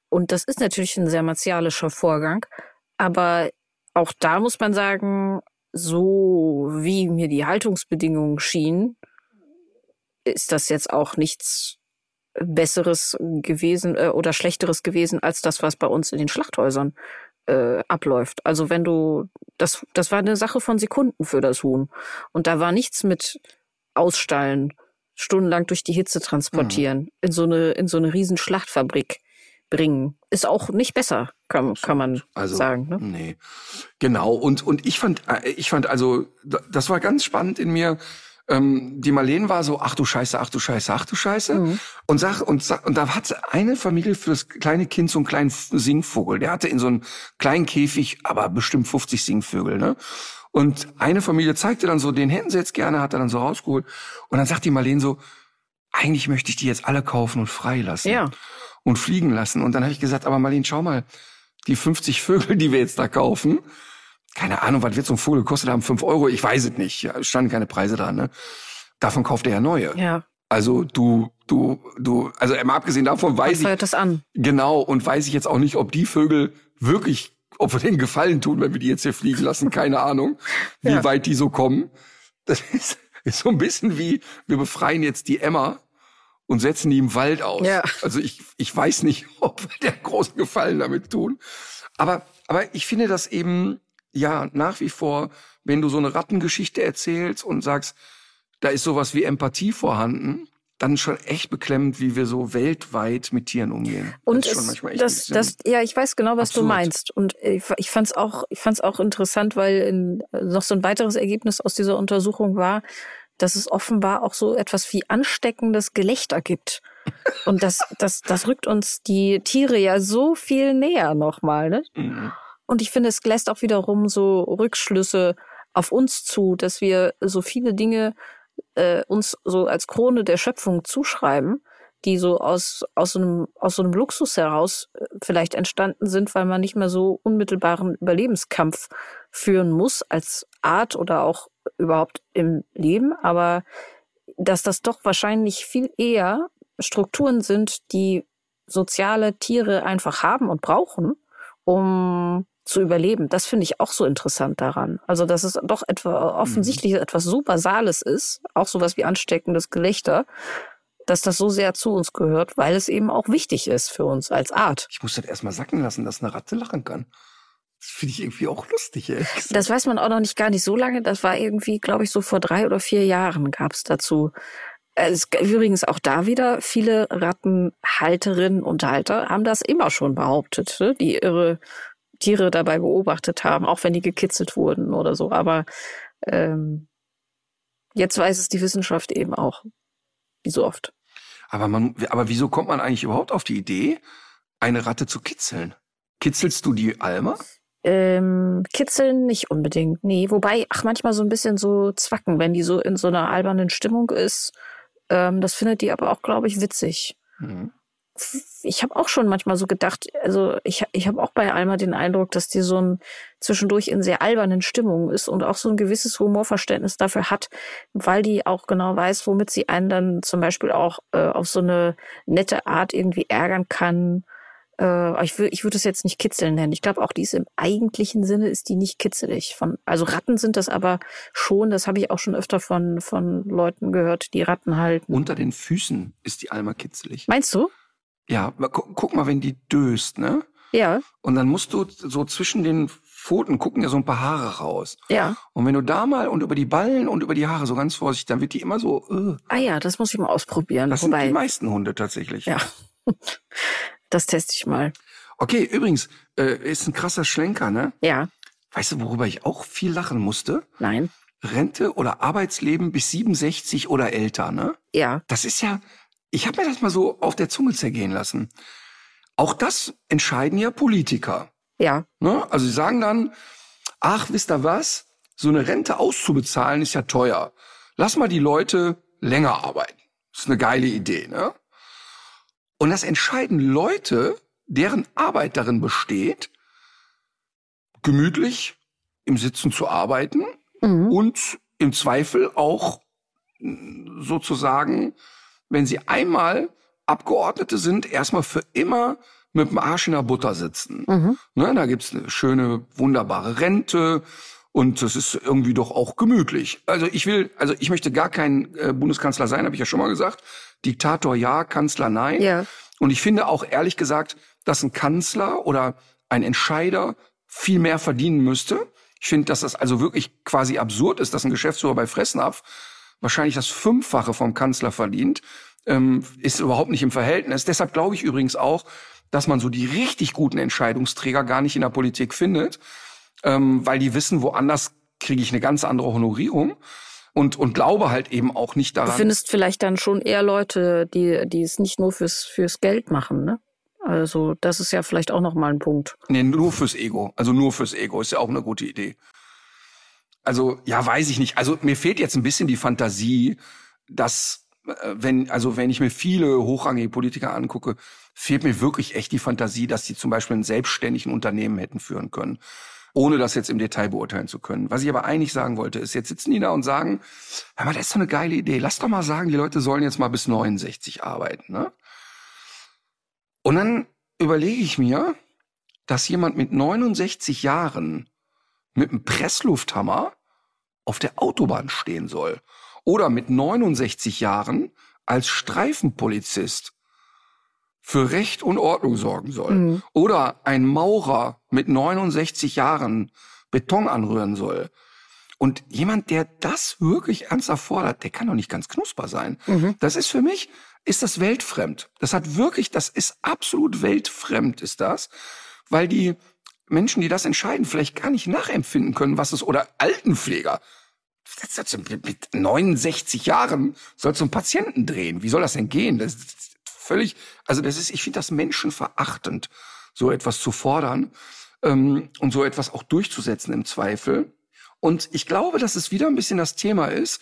Und das ist natürlich ein sehr martialischer Vorgang. Aber auch da muss man sagen, so wie mir die Haltungsbedingungen schienen, ist das jetzt auch nichts Besseres gewesen äh, oder Schlechteres gewesen als das, was bei uns in den Schlachthäusern äh, abläuft. Also wenn du, das, das war eine Sache von Sekunden für das Huhn. Und da war nichts mit Ausstallen, stundenlang durch die Hitze transportieren, mhm. in so eine, in so eine riesen Schlachtfabrik bringen. Ist auch nicht besser, kann, kann man also, sagen. Ne? Nee. Genau. Und, und ich fand, äh, ich fand also, das war ganz spannend in mir. Ähm, die Marlene war so, ach du Scheiße, ach du Scheiße, ach du Scheiße. Mhm. Und sag, und sag, und da hat eine Familie für das kleine Kind so einen kleinen Singvogel. Der hatte in so einem kleinen Käfig, aber bestimmt 50 Singvögel, ne? Und eine Familie zeigte dann so, den hätten sie jetzt gerne, hat er dann so rausgeholt. Und dann sagt die Marlene so, eigentlich möchte ich die jetzt alle kaufen und freilassen. Ja und fliegen lassen. Und dann habe ich gesagt, aber Marlene, schau mal, die 50 Vögel, die wir jetzt da kaufen, keine Ahnung, was wird so ein Vogel gekostet haben? Fünf Euro? Ich weiß es nicht. Ja, standen keine Preise dran. Ne? Davon kauft er ja neue. Ja. Also du, du, du, also mal abgesehen davon weiß ich. das an. Genau, und weiß ich jetzt auch nicht, ob die Vögel wirklich, ob wir denen Gefallen tun, wenn wir die jetzt hier fliegen lassen, keine Ahnung, wie ja. weit die so kommen. Das ist, ist so ein bisschen wie, wir befreien jetzt die Emma und setzen die im Wald aus. Ja. Also ich, ich weiß nicht, (laughs) ob wir der großen Gefallen damit tun. Aber, aber ich finde das eben, ja, nach wie vor, wenn du so eine Rattengeschichte erzählst und sagst, da ist sowas wie Empathie vorhanden, dann schon echt beklemmend, wie wir so weltweit mit Tieren umgehen. Und das, es, das, das, ja, ich weiß genau, was absurd. du meinst. Und ich, ich fand es auch, ich fand's auch interessant, weil in, noch so ein weiteres Ergebnis aus dieser Untersuchung war, dass es offenbar auch so etwas wie ansteckendes Gelächter gibt. Und das, das, das rückt uns die Tiere ja so viel näher nochmal. Ne? Mhm. Und ich finde, es lässt auch wiederum so Rückschlüsse auf uns zu, dass wir so viele Dinge äh, uns so als Krone der Schöpfung zuschreiben, die so aus, aus, so einem, aus so einem Luxus heraus äh, vielleicht entstanden sind, weil man nicht mehr so unmittelbaren Überlebenskampf führen muss als Art oder auch überhaupt im Leben, aber dass das doch wahrscheinlich viel eher Strukturen sind, die soziale Tiere einfach haben und brauchen, um zu überleben. Das finde ich auch so interessant daran. Also, dass es doch etwa offensichtlich mhm. etwas so Basales ist, auch sowas wie ansteckendes Gelächter, dass das so sehr zu uns gehört, weil es eben auch wichtig ist für uns als Art. Ich muss das erstmal sacken lassen, dass eine Ratte lachen kann. Das finde ich irgendwie auch lustig, ey. Das weiß man auch noch nicht gar nicht so lange. Das war irgendwie, glaube ich, so vor drei oder vier Jahren gab es dazu. Es, übrigens auch da wieder, viele Rattenhalterinnen und Halter haben das immer schon behauptet, ne? die ihre Tiere dabei beobachtet haben, auch wenn die gekitzelt wurden oder so. Aber ähm, jetzt weiß es die Wissenschaft eben auch, wie so oft. Aber man, aber wieso kommt man eigentlich überhaupt auf die Idee, eine Ratte zu kitzeln? Kitzelst du die Alma? Ähm, kitzeln nicht unbedingt, nee. Wobei, ach, manchmal so ein bisschen so zwacken, wenn die so in so einer albernen Stimmung ist. Ähm, das findet die aber auch, glaube ich, witzig. Mhm. Ich habe auch schon manchmal so gedacht, also ich, ich habe auch bei Alma den Eindruck, dass die so ein zwischendurch in sehr albernen Stimmungen ist und auch so ein gewisses Humorverständnis dafür hat, weil die auch genau weiß, womit sie einen dann zum Beispiel auch äh, auf so eine nette Art irgendwie ärgern kann äh, ich würde ich würde es jetzt nicht kitzeln nennen. Ich glaube auch diese im eigentlichen Sinne ist die nicht kitzelig. Von, also Ratten sind das aber schon, das habe ich auch schon öfter von, von Leuten gehört, die Ratten halten. Unter den Füßen ist die Alma kitzelig. Meinst du? Ja, guck, guck mal, wenn die döst, ne? Ja. Und dann musst du so zwischen den Pfoten gucken ja so ein paar Haare raus. Ja. Und wenn du da mal und über die Ballen und über die Haare so ganz vorsichtig, dann wird die immer so. Uh. Ah ja, das muss ich mal ausprobieren. Das Wobei, sind die meisten Hunde tatsächlich. Ja. (laughs) Das teste ich mal. Okay, übrigens, äh, ist ein krasser Schlenker, ne? Ja. Weißt du, worüber ich auch viel lachen musste? Nein. Rente oder Arbeitsleben bis 67 oder älter, ne? Ja. Das ist ja, ich habe mir das mal so auf der Zunge zergehen lassen. Auch das entscheiden ja Politiker. Ja. Ne? Also sie sagen dann, ach, wisst ihr was? So eine Rente auszubezahlen ist ja teuer. Lass mal die Leute länger arbeiten. Das ist eine geile Idee, ne? Und das entscheiden Leute, deren Arbeit darin besteht, gemütlich im Sitzen zu arbeiten mhm. und im Zweifel auch sozusagen, wenn sie einmal Abgeordnete sind, erstmal für immer mit dem Arsch in der Butter sitzen. Mhm. Ne, da gibt's eine schöne, wunderbare Rente und das ist irgendwie doch auch gemütlich. Also ich will, also ich möchte gar kein äh, Bundeskanzler sein, habe ich ja schon mal gesagt. Diktator ja, Kanzler nein. Ja. Und ich finde auch ehrlich gesagt, dass ein Kanzler oder ein Entscheider viel mehr verdienen müsste. Ich finde, dass das also wirklich quasi absurd ist, dass ein Geschäftsführer bei Fressnapf wahrscheinlich das Fünffache vom Kanzler verdient, ähm, ist überhaupt nicht im Verhältnis. Deshalb glaube ich übrigens auch, dass man so die richtig guten Entscheidungsträger gar nicht in der Politik findet, ähm, weil die wissen, woanders kriege ich eine ganz andere Honorierung und, und glaube halt eben auch nicht daran. Du findest vielleicht dann schon eher Leute, die, die es nicht nur fürs, fürs Geld machen, ne? Also, das ist ja vielleicht auch nochmal ein Punkt. Nee, nur fürs Ego. Also nur fürs Ego ist ja auch eine gute Idee. Also, ja, weiß ich nicht. Also, mir fehlt jetzt ein bisschen die Fantasie, dass, äh, wenn, also, wenn ich mir viele hochrangige Politiker angucke, fehlt mir wirklich echt die Fantasie, dass die zum Beispiel ein selbstständigen Unternehmen hätten führen können ohne das jetzt im Detail beurteilen zu können. Was ich aber eigentlich sagen wollte, ist, jetzt sitzen die da und sagen, hör mal, das ist doch eine geile Idee. Lass doch mal sagen, die Leute sollen jetzt mal bis 69 arbeiten. Ne? Und dann überlege ich mir, dass jemand mit 69 Jahren mit einem Presslufthammer auf der Autobahn stehen soll. Oder mit 69 Jahren als Streifenpolizist für Recht und Ordnung sorgen soll. Mhm. Oder ein Maurer mit 69 Jahren Beton anrühren soll. Und jemand, der das wirklich ernsthaft fordert, der kann doch nicht ganz knusper sein. Mhm. Das ist für mich, ist das weltfremd. Das hat wirklich, das ist absolut weltfremd, ist das. Weil die Menschen, die das entscheiden, vielleicht gar nicht nachempfinden können, was es, oder Altenpfleger. Mit 69 Jahren soll zum Patienten drehen. Wie soll das denn gehen? Das, völlig, also das ist, ich finde das menschenverachtend, so etwas zu fordern ähm, und so etwas auch durchzusetzen im Zweifel. Und ich glaube, dass es wieder ein bisschen das Thema ist,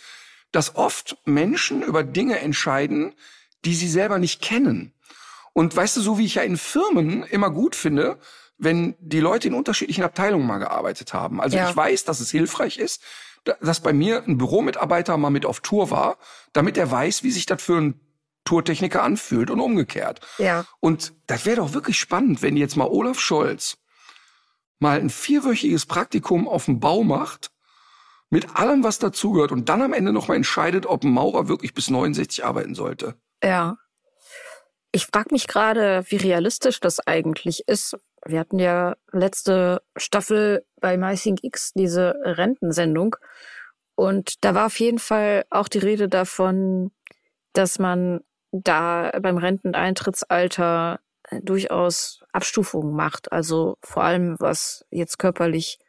dass oft Menschen über Dinge entscheiden, die sie selber nicht kennen. Und weißt du, so wie ich ja in Firmen immer gut finde, wenn die Leute in unterschiedlichen Abteilungen mal gearbeitet haben. Also ja. ich weiß, dass es hilfreich ist, dass bei mir ein Büromitarbeiter mal mit auf Tour war, damit er weiß, wie sich das für ein Tourtechniker anfühlt und umgekehrt. Ja. Und das wäre doch wirklich spannend, wenn jetzt mal Olaf Scholz mal ein vierwöchiges Praktikum auf dem Bau macht, mit allem, was dazugehört, und dann am Ende noch mal entscheidet, ob ein Maurer wirklich bis 69 arbeiten sollte. Ja. Ich frage mich gerade, wie realistisch das eigentlich ist. Wir hatten ja letzte Staffel bei MySync X diese Rentensendung. Und da war auf jeden Fall auch die Rede davon, dass man da beim Renteneintrittsalter durchaus Abstufungen macht. Also vor allem, was jetzt körperlich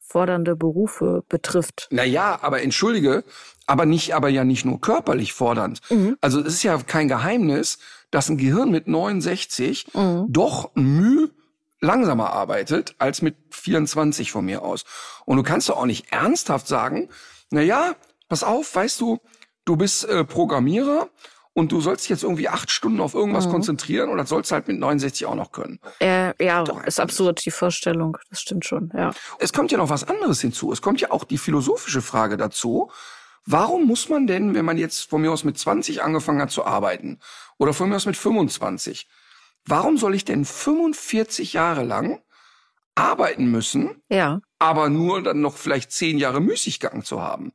fordernde Berufe betrifft. Naja, aber entschuldige, aber nicht, aber ja nicht nur körperlich fordernd. Mhm. Also es ist ja kein Geheimnis, dass ein Gehirn mit 69 mhm. doch müh langsamer arbeitet als mit 24 von mir aus. Und du kannst doch auch nicht ernsthaft sagen, na ja, pass auf, weißt du, du bist äh, Programmierer und du sollst jetzt irgendwie acht Stunden auf irgendwas mhm. konzentrieren und das sollst du halt mit 69 auch noch können. Äh, ja, Doch, ist absurd, die Vorstellung. Das stimmt schon, ja. Es kommt ja noch was anderes hinzu. Es kommt ja auch die philosophische Frage dazu. Warum muss man denn, wenn man jetzt von mir aus mit 20 angefangen hat zu arbeiten oder von mir aus mit 25, warum soll ich denn 45 Jahre lang arbeiten müssen, ja. aber nur dann noch vielleicht zehn Jahre Müßiggang zu haben?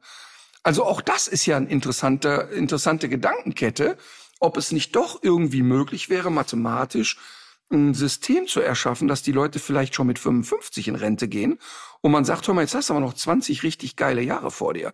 Also auch das ist ja eine interessante, interessante Gedankenkette, ob es nicht doch irgendwie möglich wäre, mathematisch ein System zu erschaffen, dass die Leute vielleicht schon mit 55 in Rente gehen und man sagt, hör mal, jetzt hast du aber noch 20 richtig geile Jahre vor dir.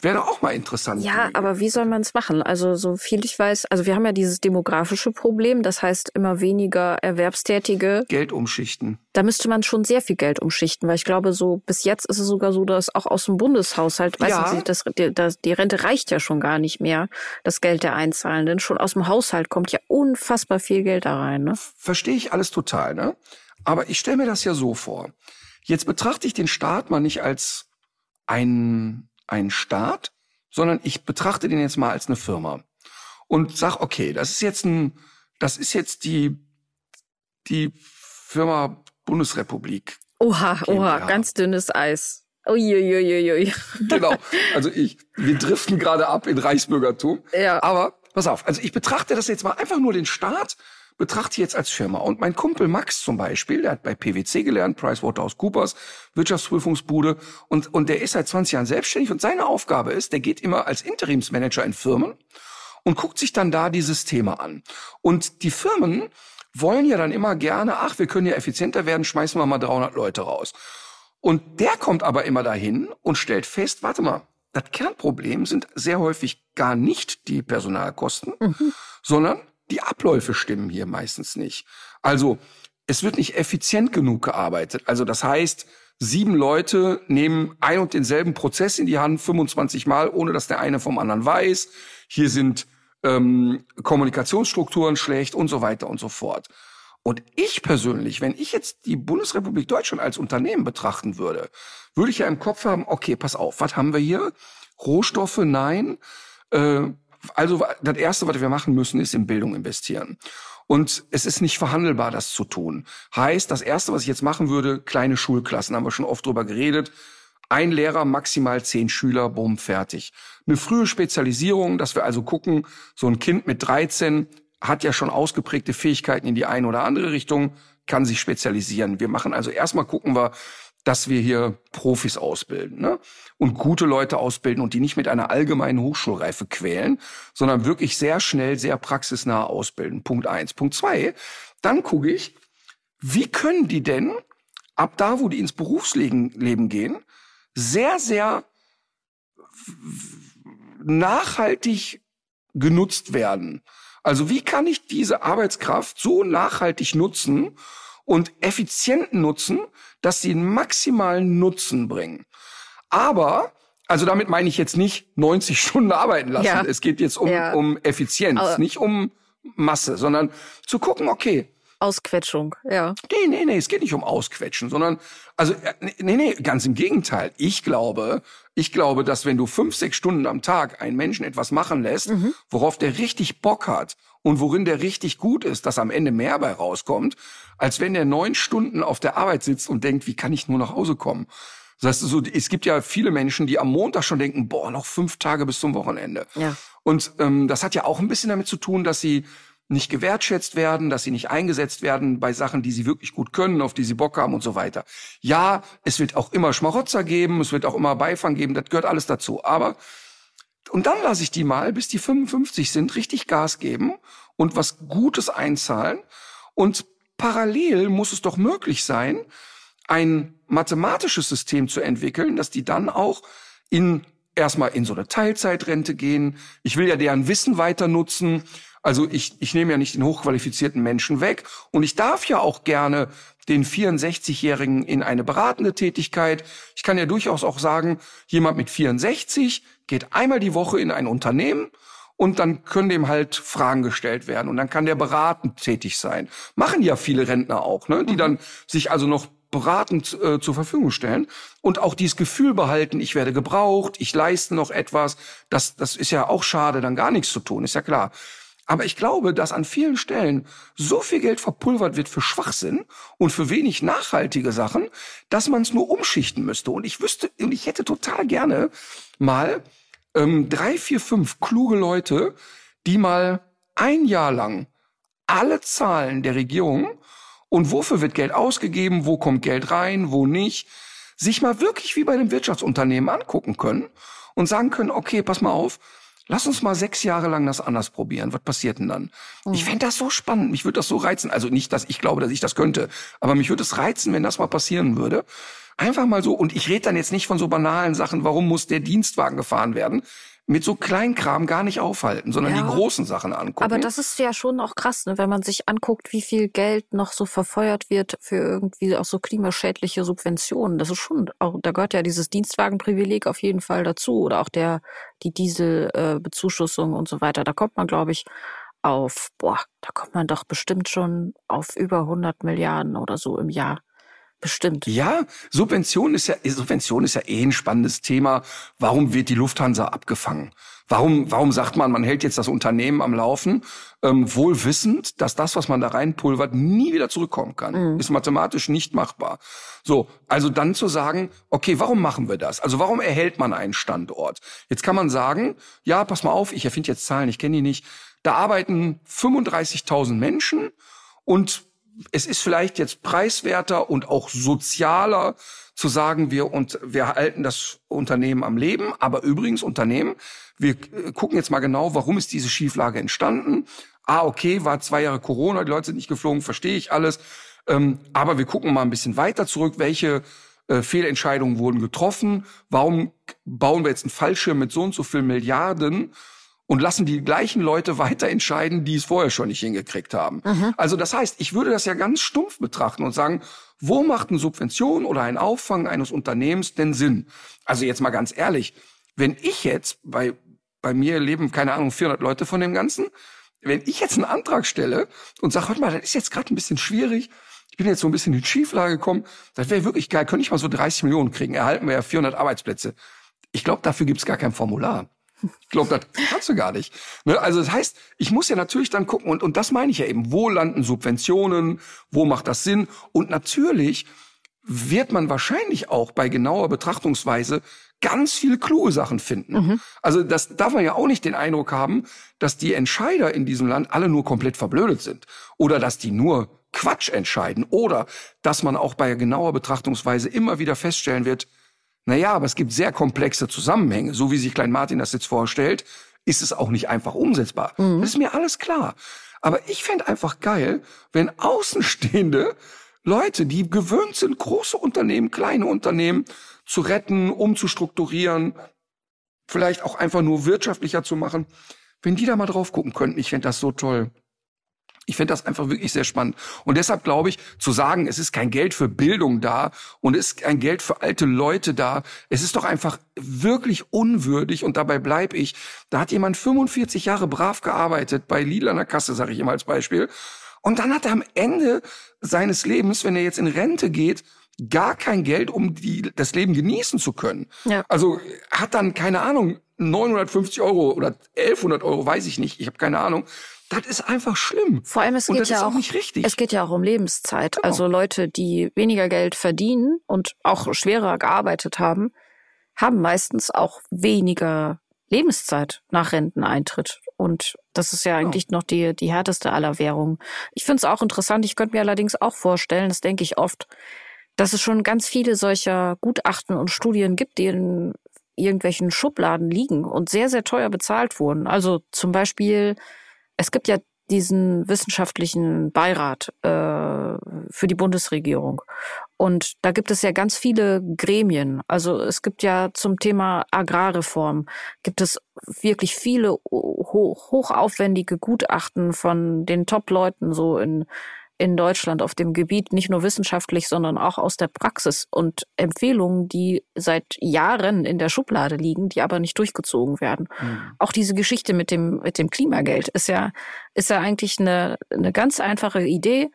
Wäre auch mal interessant. Ja, aber wie soll man es machen? Also so viel ich weiß, also wir haben ja dieses demografische Problem, das heißt immer weniger Erwerbstätige. Geld umschichten. Da müsste man schon sehr viel Geld umschichten, weil ich glaube, so bis jetzt ist es sogar so, dass auch aus dem Bundeshaushalt, ja. weißt du, das, das, die Rente reicht ja schon gar nicht mehr, das Geld der Einzahlenden. Schon aus dem Haushalt kommt ja unfassbar viel Geld da rein. Ne? Verstehe ich alles total, ne? Aber ich stelle mir das ja so vor. Jetzt betrachte ich den Staat mal nicht als ein ein Staat, sondern ich betrachte den jetzt mal als eine Firma und sag, okay, das ist jetzt ein, das ist jetzt die, die Firma Bundesrepublik. Oha, GmbH. oha, ganz dünnes Eis. Uiuiuiui. genau. (laughs) Also ich, wir driften gerade ab in Reichsbürgertum. Ja. Aber pass auf, also ich betrachte das jetzt mal einfach nur den Staat betrachte ich jetzt als Firma. Und mein Kumpel Max zum Beispiel, der hat bei PwC gelernt, PricewaterhouseCoopers, Wirtschaftsprüfungsbude, und, und der ist seit 20 Jahren selbstständig und seine Aufgabe ist, der geht immer als Interimsmanager in Firmen und guckt sich dann da die Systeme an. Und die Firmen wollen ja dann immer gerne, ach, wir können ja effizienter werden, schmeißen wir mal 300 Leute raus. Und der kommt aber immer dahin und stellt fest, warte mal, das Kernproblem sind sehr häufig gar nicht die Personalkosten, mhm. sondern die Abläufe stimmen hier meistens nicht. Also es wird nicht effizient genug gearbeitet. Also das heißt, sieben Leute nehmen ein und denselben Prozess in die Hand 25 Mal, ohne dass der eine vom anderen weiß. Hier sind ähm, Kommunikationsstrukturen schlecht und so weiter und so fort. Und ich persönlich, wenn ich jetzt die Bundesrepublik Deutschland als Unternehmen betrachten würde, würde ich ja im Kopf haben, okay, pass auf, was haben wir hier? Rohstoffe, nein. Äh, also das Erste, was wir machen müssen, ist in Bildung investieren. Und es ist nicht verhandelbar, das zu tun. Heißt, das Erste, was ich jetzt machen würde, kleine Schulklassen, haben wir schon oft drüber geredet. Ein Lehrer, maximal zehn Schüler, bumm, fertig. Eine frühe Spezialisierung, dass wir also gucken, so ein Kind mit 13 hat ja schon ausgeprägte Fähigkeiten in die eine oder andere Richtung, kann sich spezialisieren. Wir machen also erstmal gucken wir, dass wir hier Profis ausbilden ne? und gute Leute ausbilden und die nicht mit einer allgemeinen Hochschulreife quälen, sondern wirklich sehr schnell, sehr praxisnah ausbilden. Punkt eins. Punkt zwei, dann gucke ich, wie können die denn ab da, wo die ins Berufsleben gehen, sehr, sehr nachhaltig genutzt werden. Also wie kann ich diese Arbeitskraft so nachhaltig nutzen und effizient nutzen, dass sie einen maximalen Nutzen bringen. Aber also damit meine ich jetzt nicht 90 Stunden arbeiten lassen. Ja. Es geht jetzt um, ja. um Effizienz, Aber nicht um Masse, sondern zu gucken, okay. Ausquetschung, ja. Nee, nee, nee, es geht nicht um Ausquetschen, sondern, also, äh, nee, nee, ganz im Gegenteil. Ich glaube, ich glaube, dass wenn du fünf, sechs Stunden am Tag einen Menschen etwas machen lässt, mhm. worauf der richtig Bock hat und worin der richtig gut ist, dass am Ende mehr bei rauskommt, als wenn der neun Stunden auf der Arbeit sitzt und denkt, wie kann ich nur nach Hause kommen? Das heißt, so, es gibt ja viele Menschen, die am Montag schon denken, boah, noch fünf Tage bis zum Wochenende. Ja. Und ähm, das hat ja auch ein bisschen damit zu tun, dass sie nicht gewertschätzt werden, dass sie nicht eingesetzt werden bei Sachen, die sie wirklich gut können, auf die sie Bock haben und so weiter. Ja, es wird auch immer Schmarotzer geben, es wird auch immer Beifang geben, das gehört alles dazu. Aber und dann lasse ich die mal, bis die 55 sind, richtig Gas geben und was Gutes einzahlen. Und parallel muss es doch möglich sein, ein mathematisches System zu entwickeln, dass die dann auch in erstmal in so eine Teilzeitrente gehen. Ich will ja deren Wissen weiter nutzen. Also ich, ich nehme ja nicht den hochqualifizierten Menschen weg. Und ich darf ja auch gerne den 64-Jährigen in eine beratende Tätigkeit. Ich kann ja durchaus auch sagen, jemand mit 64 geht einmal die Woche in ein Unternehmen und dann können dem halt Fragen gestellt werden und dann kann der beratend tätig sein. Machen ja viele Rentner auch, ne? die mhm. dann sich also noch beratend äh, zur Verfügung stellen und auch dieses Gefühl behalten, ich werde gebraucht, ich leiste noch etwas. Das, das ist ja auch schade, dann gar nichts zu tun, ist ja klar. Aber ich glaube, dass an vielen Stellen so viel Geld verpulvert wird für Schwachsinn und für wenig nachhaltige Sachen, dass man es nur umschichten müsste. Und ich wüsste, und ich hätte total gerne mal ähm, drei, vier, fünf kluge Leute, die mal ein Jahr lang alle Zahlen der Regierung und wofür wird Geld ausgegeben, wo kommt Geld rein, wo nicht, sich mal wirklich wie bei einem Wirtschaftsunternehmen angucken können und sagen können, okay, pass mal auf, lass uns mal sechs Jahre lang das anders probieren. Was passiert denn dann? Mhm. Ich fände das so spannend, mich würde das so reizen. Also nicht, dass ich glaube, dass ich das könnte, aber mich würde es reizen, wenn das mal passieren würde. Einfach mal so, und ich rede dann jetzt nicht von so banalen Sachen, warum muss der Dienstwagen gefahren werden, mit so Kleinkram gar nicht aufhalten, sondern ja. die großen Sachen angucken. Aber das ist ja schon auch krass, ne? wenn man sich anguckt, wie viel Geld noch so verfeuert wird für irgendwie auch so klimaschädliche Subventionen. Das ist schon, auch, da gehört ja dieses Dienstwagenprivileg auf jeden Fall dazu oder auch der die Dieselbezuschussung äh, und so weiter. Da kommt man, glaube ich, auf, boah, da kommt man doch bestimmt schon auf über 100 Milliarden oder so im Jahr. Bestimmt. Ja, Subvention ist ja, Subvention ist ja eh ein spannendes Thema. Warum wird die Lufthansa abgefangen? Warum, warum sagt man, man hält jetzt das Unternehmen am Laufen, ähm, wohl wissend, dass das, was man da reinpulvert, nie wieder zurückkommen kann? Mhm. Ist mathematisch nicht machbar. So, also dann zu sagen, okay, warum machen wir das? Also warum erhält man einen Standort? Jetzt kann man sagen, ja, pass mal auf, ich erfinde jetzt Zahlen, ich kenne die nicht. Da arbeiten 35.000 Menschen und es ist vielleicht jetzt preiswerter und auch sozialer zu sagen, wir und wir halten das Unternehmen am Leben. Aber übrigens Unternehmen, wir äh, gucken jetzt mal genau, warum ist diese Schieflage entstanden. Ah, okay, war zwei Jahre Corona, die Leute sind nicht geflogen, verstehe ich alles. Ähm, aber wir gucken mal ein bisschen weiter zurück, welche äh, Fehlentscheidungen wurden getroffen. Warum bauen wir jetzt einen Fallschirm mit so und so viel Milliarden? Und lassen die gleichen Leute weiter entscheiden, die es vorher schon nicht hingekriegt haben. Mhm. Also das heißt, ich würde das ja ganz stumpf betrachten und sagen, wo macht eine Subvention oder ein Auffang eines Unternehmens denn Sinn? Also jetzt mal ganz ehrlich, wenn ich jetzt bei bei mir leben keine Ahnung 400 Leute von dem Ganzen, wenn ich jetzt einen Antrag stelle und sage, warte mal, das ist jetzt gerade ein bisschen schwierig, ich bin jetzt so ein bisschen in Schieflage gekommen, das wäre wirklich geil, könnte ich mal so 30 Millionen kriegen, erhalten wir ja 400 Arbeitsplätze. Ich glaube, dafür gibt's gar kein Formular. Ich glaube, das kannst du gar nicht. Ne? Also das heißt, ich muss ja natürlich dann gucken, und, und das meine ich ja eben, wo landen Subventionen, wo macht das Sinn? Und natürlich wird man wahrscheinlich auch bei genauer Betrachtungsweise ganz viele kluge Sachen finden. Mhm. Also das darf man ja auch nicht den Eindruck haben, dass die Entscheider in diesem Land alle nur komplett verblödet sind oder dass die nur Quatsch entscheiden oder dass man auch bei genauer Betrachtungsweise immer wieder feststellen wird, naja, aber es gibt sehr komplexe Zusammenhänge. So wie sich Klein Martin das jetzt vorstellt, ist es auch nicht einfach umsetzbar. Mhm. Das ist mir alles klar. Aber ich fände einfach geil, wenn Außenstehende Leute, die gewöhnt sind, große Unternehmen, kleine Unternehmen zu retten, umzustrukturieren, vielleicht auch einfach nur wirtschaftlicher zu machen, wenn die da mal drauf gucken könnten, ich fände das so toll. Ich finde das einfach wirklich sehr spannend. Und deshalb glaube ich, zu sagen, es ist kein Geld für Bildung da und es ist kein Geld für alte Leute da, es ist doch einfach wirklich unwürdig und dabei bleib ich. Da hat jemand 45 Jahre brav gearbeitet, bei Lidl an der Kasse, sage ich immer als Beispiel. Und dann hat er am Ende seines Lebens, wenn er jetzt in Rente geht, gar kein Geld, um die, das Leben genießen zu können. Ja. Also hat dann, keine Ahnung, 950 Euro oder 1100 Euro, weiß ich nicht, ich habe keine Ahnung das ist einfach schlimm. Vor allem, es geht ja auch, auch es geht ja auch um Lebenszeit. Genau. Also Leute, die weniger Geld verdienen und auch schwerer gearbeitet haben, haben meistens auch weniger Lebenszeit nach Renteneintritt. Und das ist ja eigentlich oh. noch die, die härteste aller Währungen. Ich finde es auch interessant. Ich könnte mir allerdings auch vorstellen, das denke ich oft, dass es schon ganz viele solcher Gutachten und Studien gibt, die in irgendwelchen Schubladen liegen und sehr, sehr teuer bezahlt wurden. Also zum Beispiel, es gibt ja diesen wissenschaftlichen Beirat äh, für die Bundesregierung. Und da gibt es ja ganz viele Gremien. Also es gibt ja zum Thema Agrarreform, gibt es wirklich viele hoch, hochaufwendige Gutachten von den Top-Leuten so in in Deutschland auf dem Gebiet, nicht nur wissenschaftlich, sondern auch aus der Praxis und Empfehlungen, die seit Jahren in der Schublade liegen, die aber nicht durchgezogen werden. Mhm. Auch diese Geschichte mit dem, mit dem Klimageld ist ja, ist ja eigentlich eine, eine ganz einfache Idee.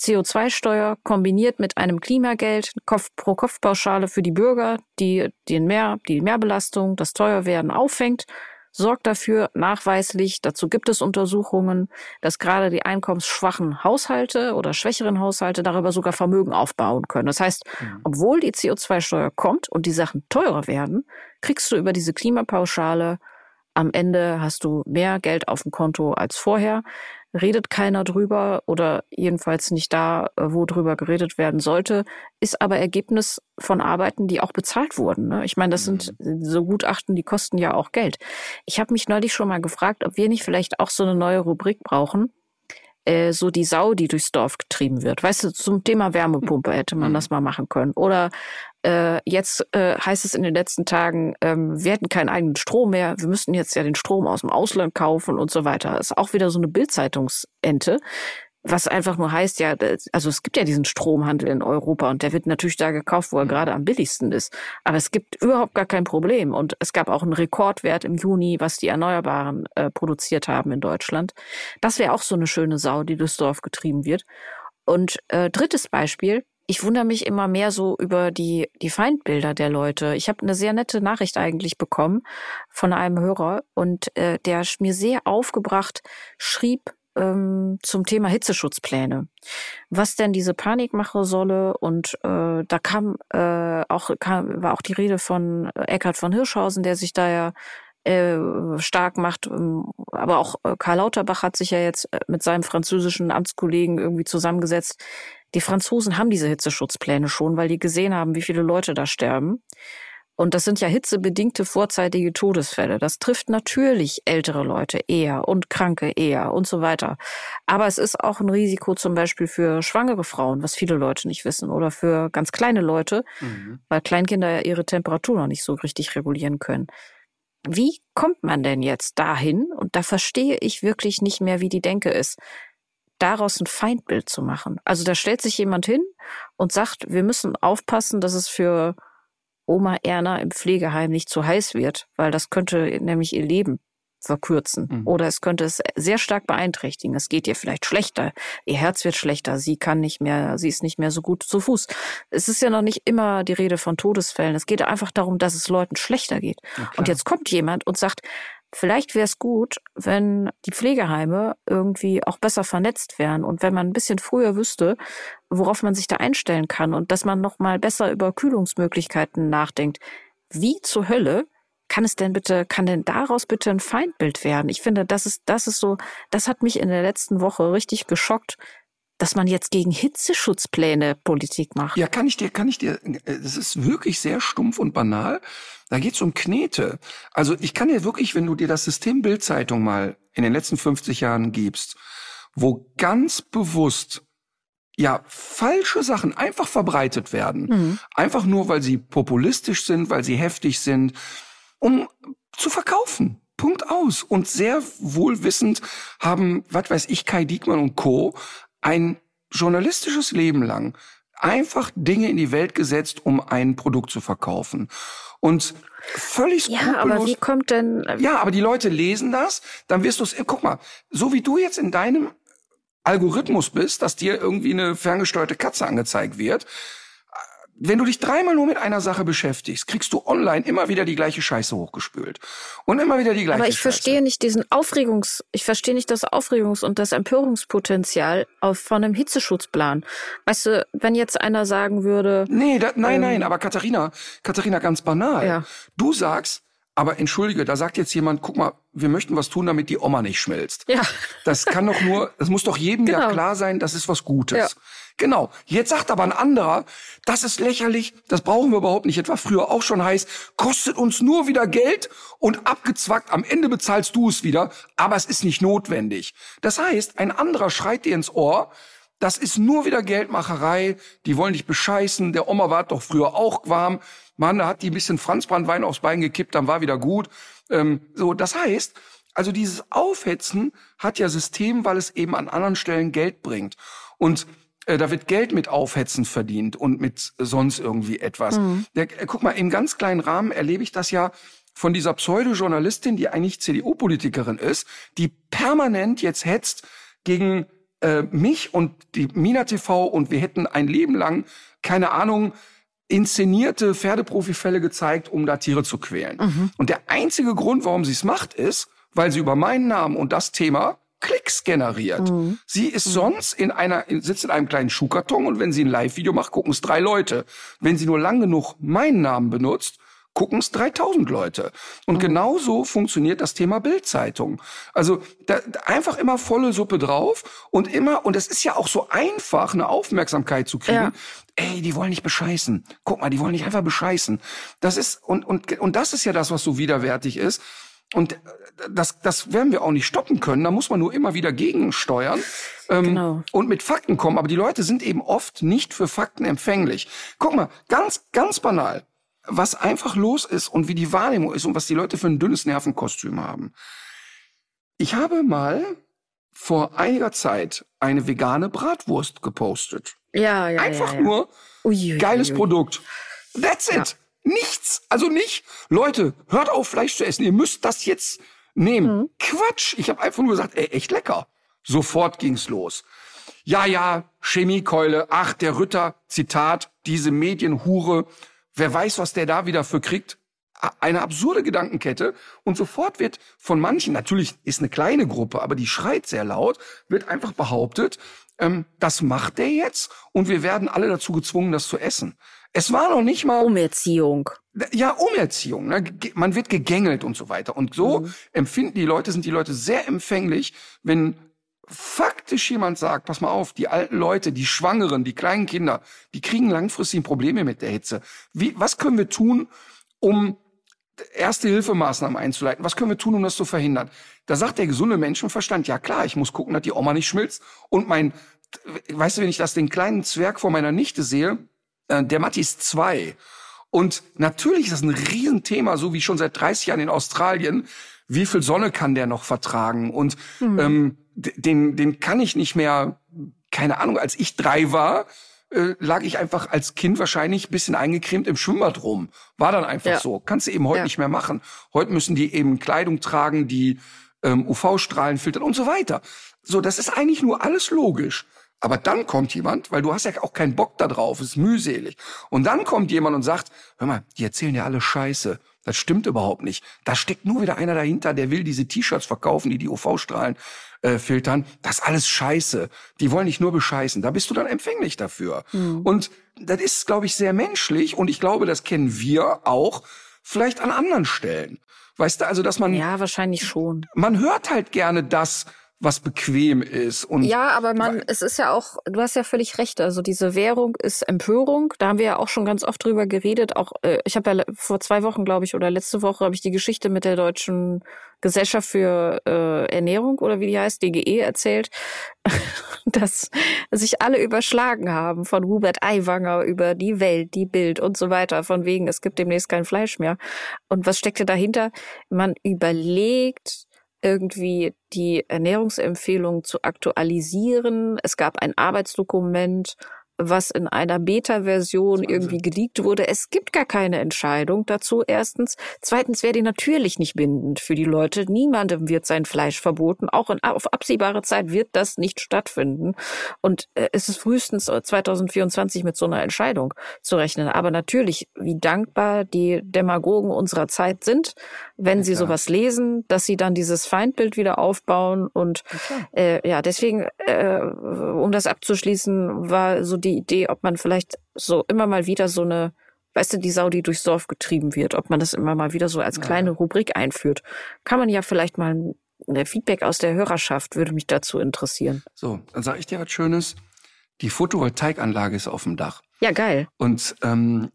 CO2-Steuer kombiniert mit einem Klimageld pro Kopfpauschale für die Bürger, die den Mehr, die Mehrbelastung, das Teuerwerden auffängt sorgt dafür nachweislich, dazu gibt es Untersuchungen, dass gerade die einkommensschwachen Haushalte oder schwächeren Haushalte darüber sogar Vermögen aufbauen können. Das heißt, mhm. obwohl die CO2-Steuer kommt und die Sachen teurer werden, kriegst du über diese Klimapauschale am Ende hast du mehr Geld auf dem Konto als vorher redet keiner drüber oder jedenfalls nicht da, äh, wo drüber geredet werden sollte, ist aber Ergebnis von Arbeiten, die auch bezahlt wurden. Ne? Ich meine, das sind mhm. so Gutachten, die kosten ja auch Geld. Ich habe mich neulich schon mal gefragt, ob wir nicht vielleicht auch so eine neue Rubrik brauchen, äh, so die Sau, die durchs Dorf getrieben wird. Weißt du, zum Thema Wärmepumpe hätte man mhm. das mal machen können. Oder äh, jetzt äh, heißt es in den letzten Tagen, ähm, wir hätten keinen eigenen Strom mehr, wir müssten jetzt ja den Strom aus dem Ausland kaufen und so weiter. Das ist auch wieder so eine Bildzeitungsente. Was einfach nur heißt, ja, also es gibt ja diesen Stromhandel in Europa und der wird natürlich da gekauft, wo er mhm. gerade am billigsten ist. Aber es gibt überhaupt gar kein Problem. Und es gab auch einen Rekordwert im Juni, was die Erneuerbaren äh, produziert haben in Deutschland. Das wäre auch so eine schöne Sau, die durchs Dorf getrieben wird. Und äh, drittes Beispiel, ich wundere mich immer mehr so über die, die Feindbilder der Leute. Ich habe eine sehr nette Nachricht eigentlich bekommen von einem Hörer und äh, der mir sehr aufgebracht schrieb ähm, zum Thema Hitzeschutzpläne. Was denn diese Panikmache solle und äh, da kam äh, auch kam, war auch die Rede von Eckhard von Hirschhausen, der sich da ja äh, stark macht. Ähm, aber auch äh, Karl Lauterbach hat sich ja jetzt äh, mit seinem französischen Amtskollegen irgendwie zusammengesetzt. Die Franzosen haben diese Hitzeschutzpläne schon, weil die gesehen haben, wie viele Leute da sterben. Und das sind ja hitzebedingte vorzeitige Todesfälle. Das trifft natürlich ältere Leute eher und Kranke eher und so weiter. Aber es ist auch ein Risiko zum Beispiel für schwangere Frauen, was viele Leute nicht wissen, oder für ganz kleine Leute, mhm. weil Kleinkinder ja ihre Temperatur noch nicht so richtig regulieren können. Wie kommt man denn jetzt dahin? Und da verstehe ich wirklich nicht mehr, wie die Denke ist daraus ein Feindbild zu machen. Also da stellt sich jemand hin und sagt, wir müssen aufpassen, dass es für Oma Erna im Pflegeheim nicht zu heiß wird, weil das könnte nämlich ihr Leben verkürzen mhm. oder es könnte es sehr stark beeinträchtigen. Es geht ihr vielleicht schlechter, ihr Herz wird schlechter, sie kann nicht mehr, sie ist nicht mehr so gut zu Fuß. Es ist ja noch nicht immer die Rede von Todesfällen. Es geht einfach darum, dass es Leuten schlechter geht. Ja, und jetzt kommt jemand und sagt, Vielleicht wäre es gut, wenn die Pflegeheime irgendwie auch besser vernetzt wären und wenn man ein bisschen früher wüsste, worauf man sich da einstellen kann und dass man noch mal besser über Kühlungsmöglichkeiten nachdenkt. Wie zur Hölle kann es denn bitte, kann denn daraus bitte ein Feindbild werden? Ich finde, das ist, das ist so, das hat mich in der letzten Woche richtig geschockt, dass man jetzt gegen Hitzeschutzpläne Politik macht. Ja, kann ich dir, kann ich dir, es ist wirklich sehr stumpf und banal. Da geht's um Knete. Also ich kann dir wirklich, wenn du dir das System Bildzeitung mal in den letzten 50 Jahren gibst, wo ganz bewusst ja falsche Sachen einfach verbreitet werden, mhm. einfach nur weil sie populistisch sind, weil sie heftig sind, um zu verkaufen. Punkt aus. Und sehr wohlwissend haben, was weiß ich, Kai Diekmann und Co ein journalistisches Leben lang einfach Dinge in die Welt gesetzt, um ein Produkt zu verkaufen. Und völlig Ja, aber wie kommt denn... Äh, ja, aber die Leute lesen das, dann wirst du es... Guck mal, so wie du jetzt in deinem Algorithmus bist, dass dir irgendwie eine ferngesteuerte Katze angezeigt wird, wenn du dich dreimal nur mit einer Sache beschäftigst, kriegst du online immer wieder die gleiche Scheiße hochgespült. Und immer wieder die gleiche Aber ich Scheiße. verstehe nicht diesen Aufregungs, ich verstehe nicht das Aufregungs- und das Empörungspotenzial auf, von einem Hitzeschutzplan. Weißt du, wenn jetzt einer sagen würde. Nee, da, nein, ähm, nein, aber Katharina, Katharina, ganz banal. Ja. Du sagst, Aber entschuldige, da sagt jetzt jemand, guck mal, wir möchten was tun, damit die Oma nicht schmilzt. Ja. Das kann doch nur, das muss doch jedem ja Genau. klar sein, das ist was Gutes. Ja. Genau. Jetzt sagt aber ein anderer, das ist lächerlich, das brauchen wir überhaupt nicht. Etwa früher auch schon heiß, kostet uns nur wieder Geld und abgezwackt, am Ende bezahlst du es wieder, aber es ist nicht notwendig. Das heißt, ein anderer schreit dir ins Ohr, das ist nur wieder Geldmacherei, die wollen dich bescheißen, der Oma war doch früher auch warm, Mann, da hat die ein bisschen Franzbrandwein aufs Bein gekippt, dann war wieder gut. Ähm, so, das heißt, also dieses Aufhetzen hat ja System, weil es eben an anderen Stellen Geld bringt. Und da wird Geld mit Aufhetzen verdient und mit sonst irgendwie etwas. Der, äh, guck mal, im ganz kleinen Rahmen erlebe ich das ja von dieser Pseudo-Journalistin, die eigentlich CDU-Politikerin ist, die permanent jetzt hetzt gegen äh, mich und die Mina TV und wir hätten ein Leben lang, keine Ahnung, inszenierte Pferdeprofifälle gezeigt, um da Tiere zu quälen. Und der einzige Grund, warum sie es macht, ist, weil sie über meinen Namen und das Thema Klicks generiert. Sie ist sonst in einer, in- sitzt in einem kleinen Schuhkarton und wenn sie ein Live-Video macht, gucken es drei Leute. Wenn sie nur lang genug meinen Namen benutzt, gucken es 3000 Leute. Und genauso funktioniert das Thema Bildzeitung. Also da einfach immer volle Suppe drauf und immer, und es ist ja auch so einfach, eine Aufmerksamkeit zu kriegen. Ja. Ey, die wollen nicht bescheißen. Guck mal, die wollen nicht einfach bescheißen. Das ist, und, und, und das ist ja das, was so widerwärtig ist. Und äh, das, das werden wir auch nicht stoppen können. Da muss man nur immer wieder gegensteuern ähm, Genau. und mit Fakten kommen. Aber die Leute sind eben oft nicht für Fakten empfänglich. Guck mal, ganz, ganz banal, was einfach los ist und wie die Wahrnehmung ist und was die Leute für ein dünnes Nervenkostüm haben. Ich habe mal vor einiger Zeit eine vegane Bratwurst gepostet. Ja, ja, Einfach ja, ja. nur Ui, ui, geiles ui. Produkt. That's it. Nichts. Also nicht, Leute, hört auf, Fleisch zu essen. Ihr müsst das jetzt nehmen. Mhm. Quatsch. Ich habe einfach nur gesagt, ey, echt lecker. Sofort ging's los. Ja, ja, Chemiekeule. Ach, der Ritter, Zitat, diese Medienhure. Wer weiß, was der da wieder für kriegt. Eine absurde Gedankenkette. Und sofort wird von manchen, natürlich ist eine kleine Gruppe, aber die schreit sehr laut, wird einfach behauptet, ähm, das macht der jetzt und wir werden alle dazu gezwungen, das zu essen. Es war noch nicht mal Umerziehung. ja, Umerziehung. Ne? Man wird gegängelt und so weiter. Und so empfinden die Leute, sind die Leute sehr empfänglich, wenn faktisch jemand sagt, pass mal auf, die alten Leute, die Schwangeren, die kleinen Kinder, die kriegen langfristig Probleme mit der Hitze. Wie, was können wir tun, um erste Hilfemaßnahmen einzuleiten? Was können wir tun, um das zu verhindern? Da sagt der gesunde Menschenverstand, ja klar, ich muss gucken, dass die Oma nicht schmilzt. Und mein, weißt du, wenn ich das den kleinen Zwerg vor meiner Nichte sehe, äh, der Matti ist zwei. Und natürlich ist das ein Riesenthema, so wie schon seit 30 Jahren in Australien. Wie viel Sonne kann der noch vertragen? Und ähm, d- den, den kann ich nicht mehr, keine Ahnung, als ich drei war, äh, lag ich einfach als Kind wahrscheinlich ein bisschen eingecremt im Schwimmbad rum. War dann einfach Ja. so. Kannst du eben heute Ja. nicht mehr machen. Heute müssen die eben Kleidung tragen, die ähm, UV-Strahlen filtern und so weiter. So, das ist eigentlich nur alles logisch. Aber dann kommt jemand, weil du hast ja auch keinen Bock da drauf, ist mühselig. Und dann kommt jemand und sagt, hör mal, die erzählen ja alle Scheiße. Das stimmt überhaupt nicht. Da steckt nur wieder einer dahinter, der will diese T-Shirts verkaufen, die die UV-Strahlen äh, filtern. Das ist alles Scheiße. Die wollen dich nur bescheißen. Da bist du dann empfänglich dafür. Und das ist, glaube ich, sehr menschlich. Und ich glaube, das kennen wir auch vielleicht an anderen Stellen. Weißt du, also, dass man, Ja, wahrscheinlich schon. man hört halt gerne das, was bequem ist. Und Ja, aber man, es ist ja auch, du hast ja völlig recht. Also diese Währung ist Empörung. Da haben wir ja auch schon ganz oft drüber geredet. Auch äh, ich habe ja vor zwei Wochen, glaube ich, oder letzte Woche habe ich die Geschichte mit der deutschen Gesellschaft für äh, Ernährung oder wie die heißt, DGE erzählt, (laughs) dass sich alle überschlagen haben von Hubert Aiwanger über die Welt, die Bild und so weiter. Von wegen, es gibt demnächst kein Fleisch mehr. Und was steckte dahinter? Man überlegt irgendwie die Ernährungsempfehlungen zu aktualisieren. Es gab ein Arbeitsdokument, was in einer Beta-Version irgendwie geleakt wurde. Es gibt gar keine Entscheidung dazu, erstens. Zweitens wäre die natürlich nicht bindend für die Leute. Niemandem wird sein Fleisch verboten. Auch in, auf absehbare Zeit wird das nicht stattfinden. Und äh, es ist frühestens 2024 mit so einer Entscheidung zu rechnen. Aber natürlich, wie dankbar die Demagogen unserer Zeit sind, wenn sie sowas lesen, dass sie dann dieses Feindbild wieder aufbauen. Und äh, ja, deswegen, äh, um das abzuschließen, war so die Idee, ob man vielleicht so immer mal wieder so eine weißt du, die Sau, die durchs Dorf getrieben wird, ob man das immer mal wieder so als kleine Rubrik einführt. Kann man ja vielleicht mal ein Feedback aus der Hörerschaft, würde mich dazu interessieren. So, dann sage ich dir was Schönes. Die Photovoltaikanlage ist auf dem Dach. Ja, geil. Und ähm,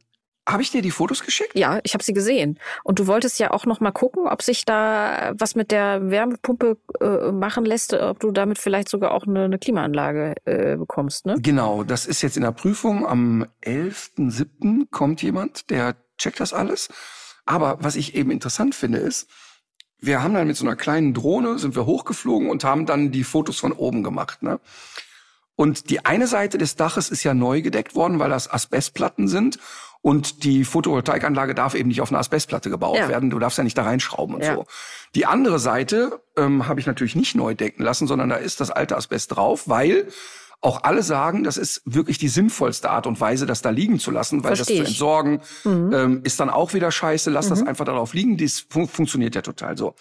habe ich dir die Fotos geschickt? Ja, ich habe sie gesehen. Und du wolltest ja auch noch mal gucken, ob sich da was mit der Wärmepumpe äh, machen lässt, ob du damit vielleicht sogar auch eine, eine Klimaanlage äh, bekommst, ne? Genau, das ist jetzt in der Prüfung. Am 11.07. kommt jemand, der checkt das alles. Aber was ich eben interessant finde, ist, wir haben dann mit so einer kleinen Drohne, sind wir hochgeflogen und haben dann die Fotos von oben gemacht. Ne? Und die eine Seite des Daches ist ja neu gedeckt worden, weil das Asbestplatten sind. Und die Photovoltaikanlage darf eben nicht auf einer Asbestplatte gebaut Ja. werden. Du darfst ja nicht da reinschrauben und Ja. so. Die andere Seite ähm, habe ich natürlich nicht neu decken lassen, sondern da ist das alte Asbest drauf, weil auch alle sagen, das ist wirklich die sinnvollste Art und Weise, das da liegen zu lassen, weil Versteh das zu ich. entsorgen ähm, ist dann auch wieder scheiße. Lass das einfach darauf liegen. Das fun funktioniert ja total so.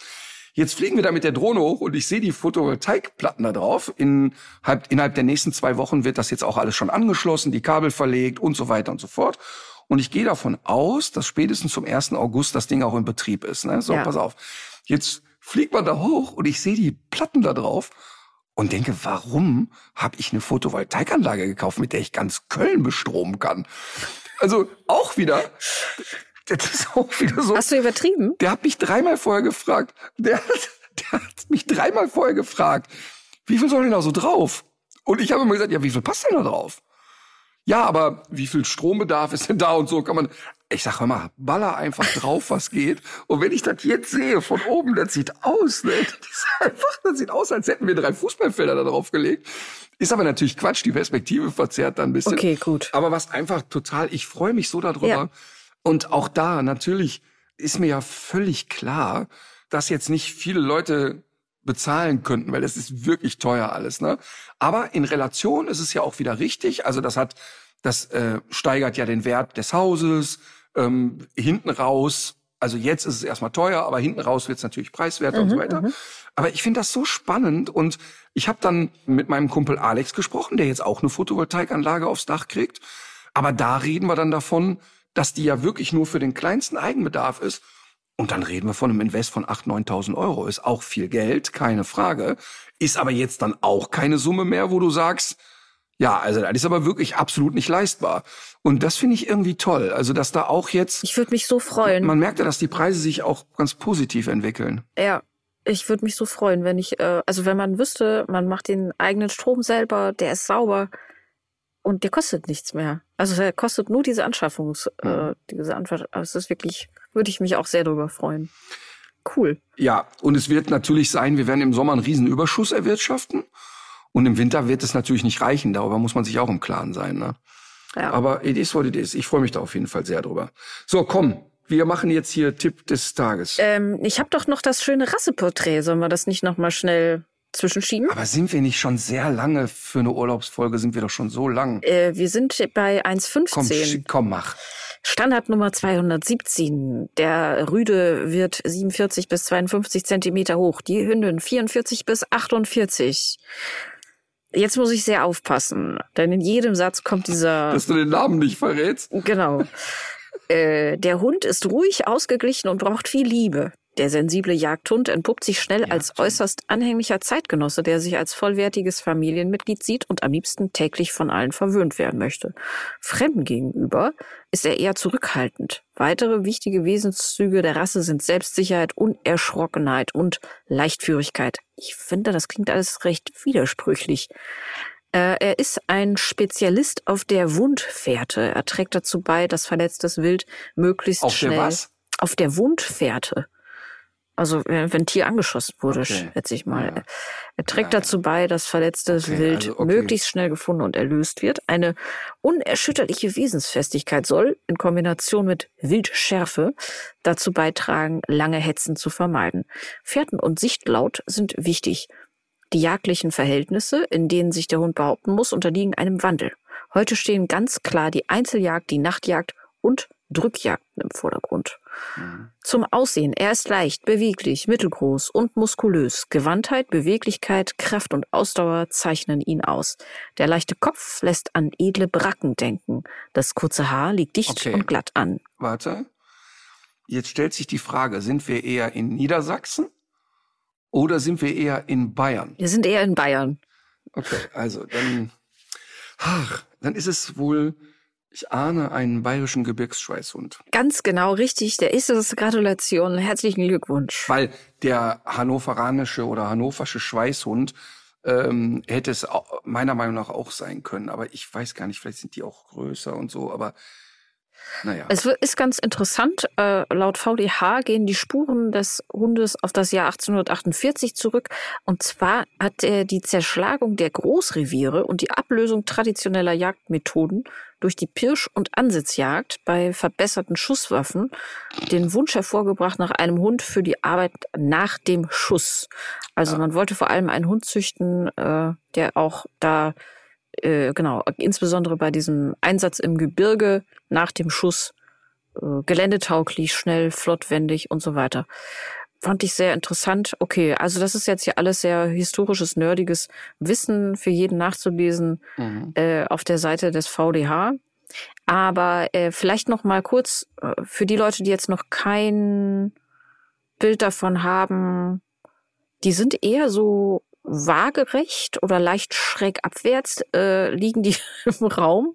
Jetzt fliegen wir da mit der Drohne hoch und ich sehe die Photovoltaikplatten da drauf. Innerhalb, innerhalb der nächsten zwei Wochen wird das jetzt auch alles schon angeschlossen, die Kabel verlegt und so weiter und so fort. Und ich gehe davon aus, dass spätestens zum 1. August das Ding auch in Betrieb ist. Ne? So, Ja. pass auf. Jetzt fliegt man da hoch und ich sehe die Platten da drauf und denke, warum habe ich eine Photovoltaikanlage gekauft, mit der ich ganz Köln bestromen kann? Also auch wieder, das ist auch wieder so. Hast du übertrieben? Der hat mich dreimal vorher gefragt. Der, hat- der hat mich dreimal vorher gefragt, wie viel soll denn da so drauf? Und ich habe immer gesagt, ja, wie viel passt denn da drauf? Ja, aber wie viel Strombedarf ist denn da und so kann man. Ich sag hör mal, baller einfach drauf, was geht. Und wenn ich das jetzt sehe von oben, das sieht aus, ne? Das ist einfach, das sieht aus, als hätten wir drei Fußballfelder da drauf gelegt. Ist aber natürlich Quatsch, die Perspektive verzerrt dann ein bisschen. Okay, gut. Aber was einfach total, ich freue mich so darüber. Ja. Und auch da, natürlich ist mir ja völlig klar, dass jetzt nicht viele Leute bezahlen könnten, weil es ist wirklich teuer alles, ne? Aber in Relation ist es ja auch wieder richtig. Also das hat, das äh, steigert ja den Wert des Hauses. Ähm, hinten raus, also jetzt ist es erstmal teuer, aber hinten raus wird es natürlich preiswerter und so weiter. Aber ich finde das so spannend und ich habe dann mit meinem Kumpel Alex gesprochen, der jetzt auch eine Photovoltaikanlage aufs Dach kriegt. Aber da reden wir dann davon, dass die ja wirklich nur für den kleinsten Eigenbedarf ist. Und dann reden wir von einem Invest von 8.000, 9.000 Euro. Ist auch viel Geld, keine Frage. Ist aber jetzt dann auch keine Summe mehr, wo du sagst, ja, also das ist aber wirklich absolut nicht leistbar. Und das finde ich irgendwie toll. Also, dass da auch jetzt, Ich würde mich so freuen. man merkt ja, dass die Preise sich auch ganz positiv entwickeln. Ja, ich würde mich so freuen, wenn ich, äh, also wenn man wüsste, man macht den eigenen Strom selber, der ist sauber und der kostet nichts mehr. Also der kostet nur diese Anschaffungs, äh, diese Anschaffungs, also es ist wirklich, würde ich mich auch sehr darüber freuen. Cool. Ja, und es wird natürlich sein, wir werden im Sommer einen riesen Überschuss erwirtschaften. Und im Winter wird es natürlich nicht reichen. Darüber muss man sich auch im Klaren sein. Ne? Ja. Aber it is what it is. Ich freue mich da auf jeden Fall sehr drüber. So, komm. Wir machen jetzt hier Tipp des Tages. Ähm, ich habe doch noch das schöne Rasseporträt. Sollen wir das nicht noch mal schnell zwischenschieben? Aber sind wir nicht schon sehr lange für eine Urlaubsfolge? Sind wir doch schon so lang? Äh, wir sind bei Komm, 1,15. sch- komm, mach. Standard Nummer 217. Der Rüde wird 47 bis 52 Zentimeter hoch. Die Hündin 44 bis 48. Jetzt muss ich sehr aufpassen, denn in jedem Satz kommt dieser. (laughs) Dass du den Namen nicht verrätst. Genau. äh, der Hund ist ruhig, ausgeglichen und braucht viel Liebe. Der sensible Jagdhund entpuppt sich schnell als äußerst anhänglicher Zeitgenosse, der sich als vollwertiges Familienmitglied sieht und am liebsten täglich von allen verwöhnt werden möchte. Fremden gegenüber ist er eher zurückhaltend. Weitere wichtige Wesenszüge der Rasse sind Selbstsicherheit, Unerschrockenheit und Leichtführigkeit. Ich finde, das klingt alles recht widersprüchlich. Äh, Er ist ein Spezialist auf der Wundfährte. Er trägt dazu bei, dass verletztes Wild möglichst Auf der schnell was? auf der Wundfährte. Also äh, wenn ein Tier angeschossen wurde, Okay. schätze ich mal. Ja. Er trägt Ja, ja. dazu bei, dass verletztes Okay, Wild also okay. möglichst schnell gefunden und erlöst wird. Eine unerschütterliche Wesensfestigkeit soll in Kombination mit Wildschärfe dazu beitragen, lange Hetzen zu vermeiden. Fährten und Sichtlaut sind wichtig. Die jagdlichen Verhältnisse, in denen sich der Hund behaupten muss, unterliegen einem Wandel. Heute stehen ganz klar die Einzeljagd, die Nachtjagd und Drückjagden im Vordergrund. Zum Aussehen. Er ist leicht, beweglich, mittelgroß und muskulös. Gewandtheit, Beweglichkeit, Kraft und Ausdauer zeichnen ihn aus. Der leichte Kopf lässt an edle Bracken denken. Das kurze Haar liegt dicht Okay. und glatt an. Warte. Jetzt stellt sich die Frage, sind wir eher in Niedersachsen oder sind wir eher in Bayern? Wir sind eher in Bayern. Okay, also dann, ach, dann ist es wohl, ich ahne einen bayerischen Gebirgsschweißhund. Ganz genau richtig. Der ist es. Gratulation. Herzlichen Glückwunsch. Weil der hannoveranische oder hannoversche Schweißhund ähm, hätte es meiner Meinung nach auch sein können. Aber ich weiß gar nicht, vielleicht sind die auch größer und so, aber naja. Es ist ganz interessant. Äh, laut VDH gehen die Spuren des Hundes auf das Jahr 1848 zurück. Und zwar hat er die Zerschlagung der Großreviere und die Ablösung traditioneller Jagdmethoden durch die Pirsch- und Ansitzjagd bei verbesserten Schusswaffen den Wunsch hervorgebracht nach einem Hund für die Arbeit nach dem Schuss. Also man wollte vor allem einen Hund züchten, äh, der auch da äh, genau, insbesondere bei diesem Einsatz im Gebirge nach dem Schuss äh, geländetauglich, schnell, flottwendig und so weiter. Fand ich sehr interessant. Okay, also das ist jetzt hier alles sehr historisches, nerdiges Wissen für jeden nachzulesen Mhm. äh, auf der Seite des VDH. Aber äh, vielleicht noch mal kurz äh, für die Leute, die jetzt noch kein Bild davon haben, die sind eher so waagerecht oder leicht schräg abwärts äh, liegen die (laughs) im Raum.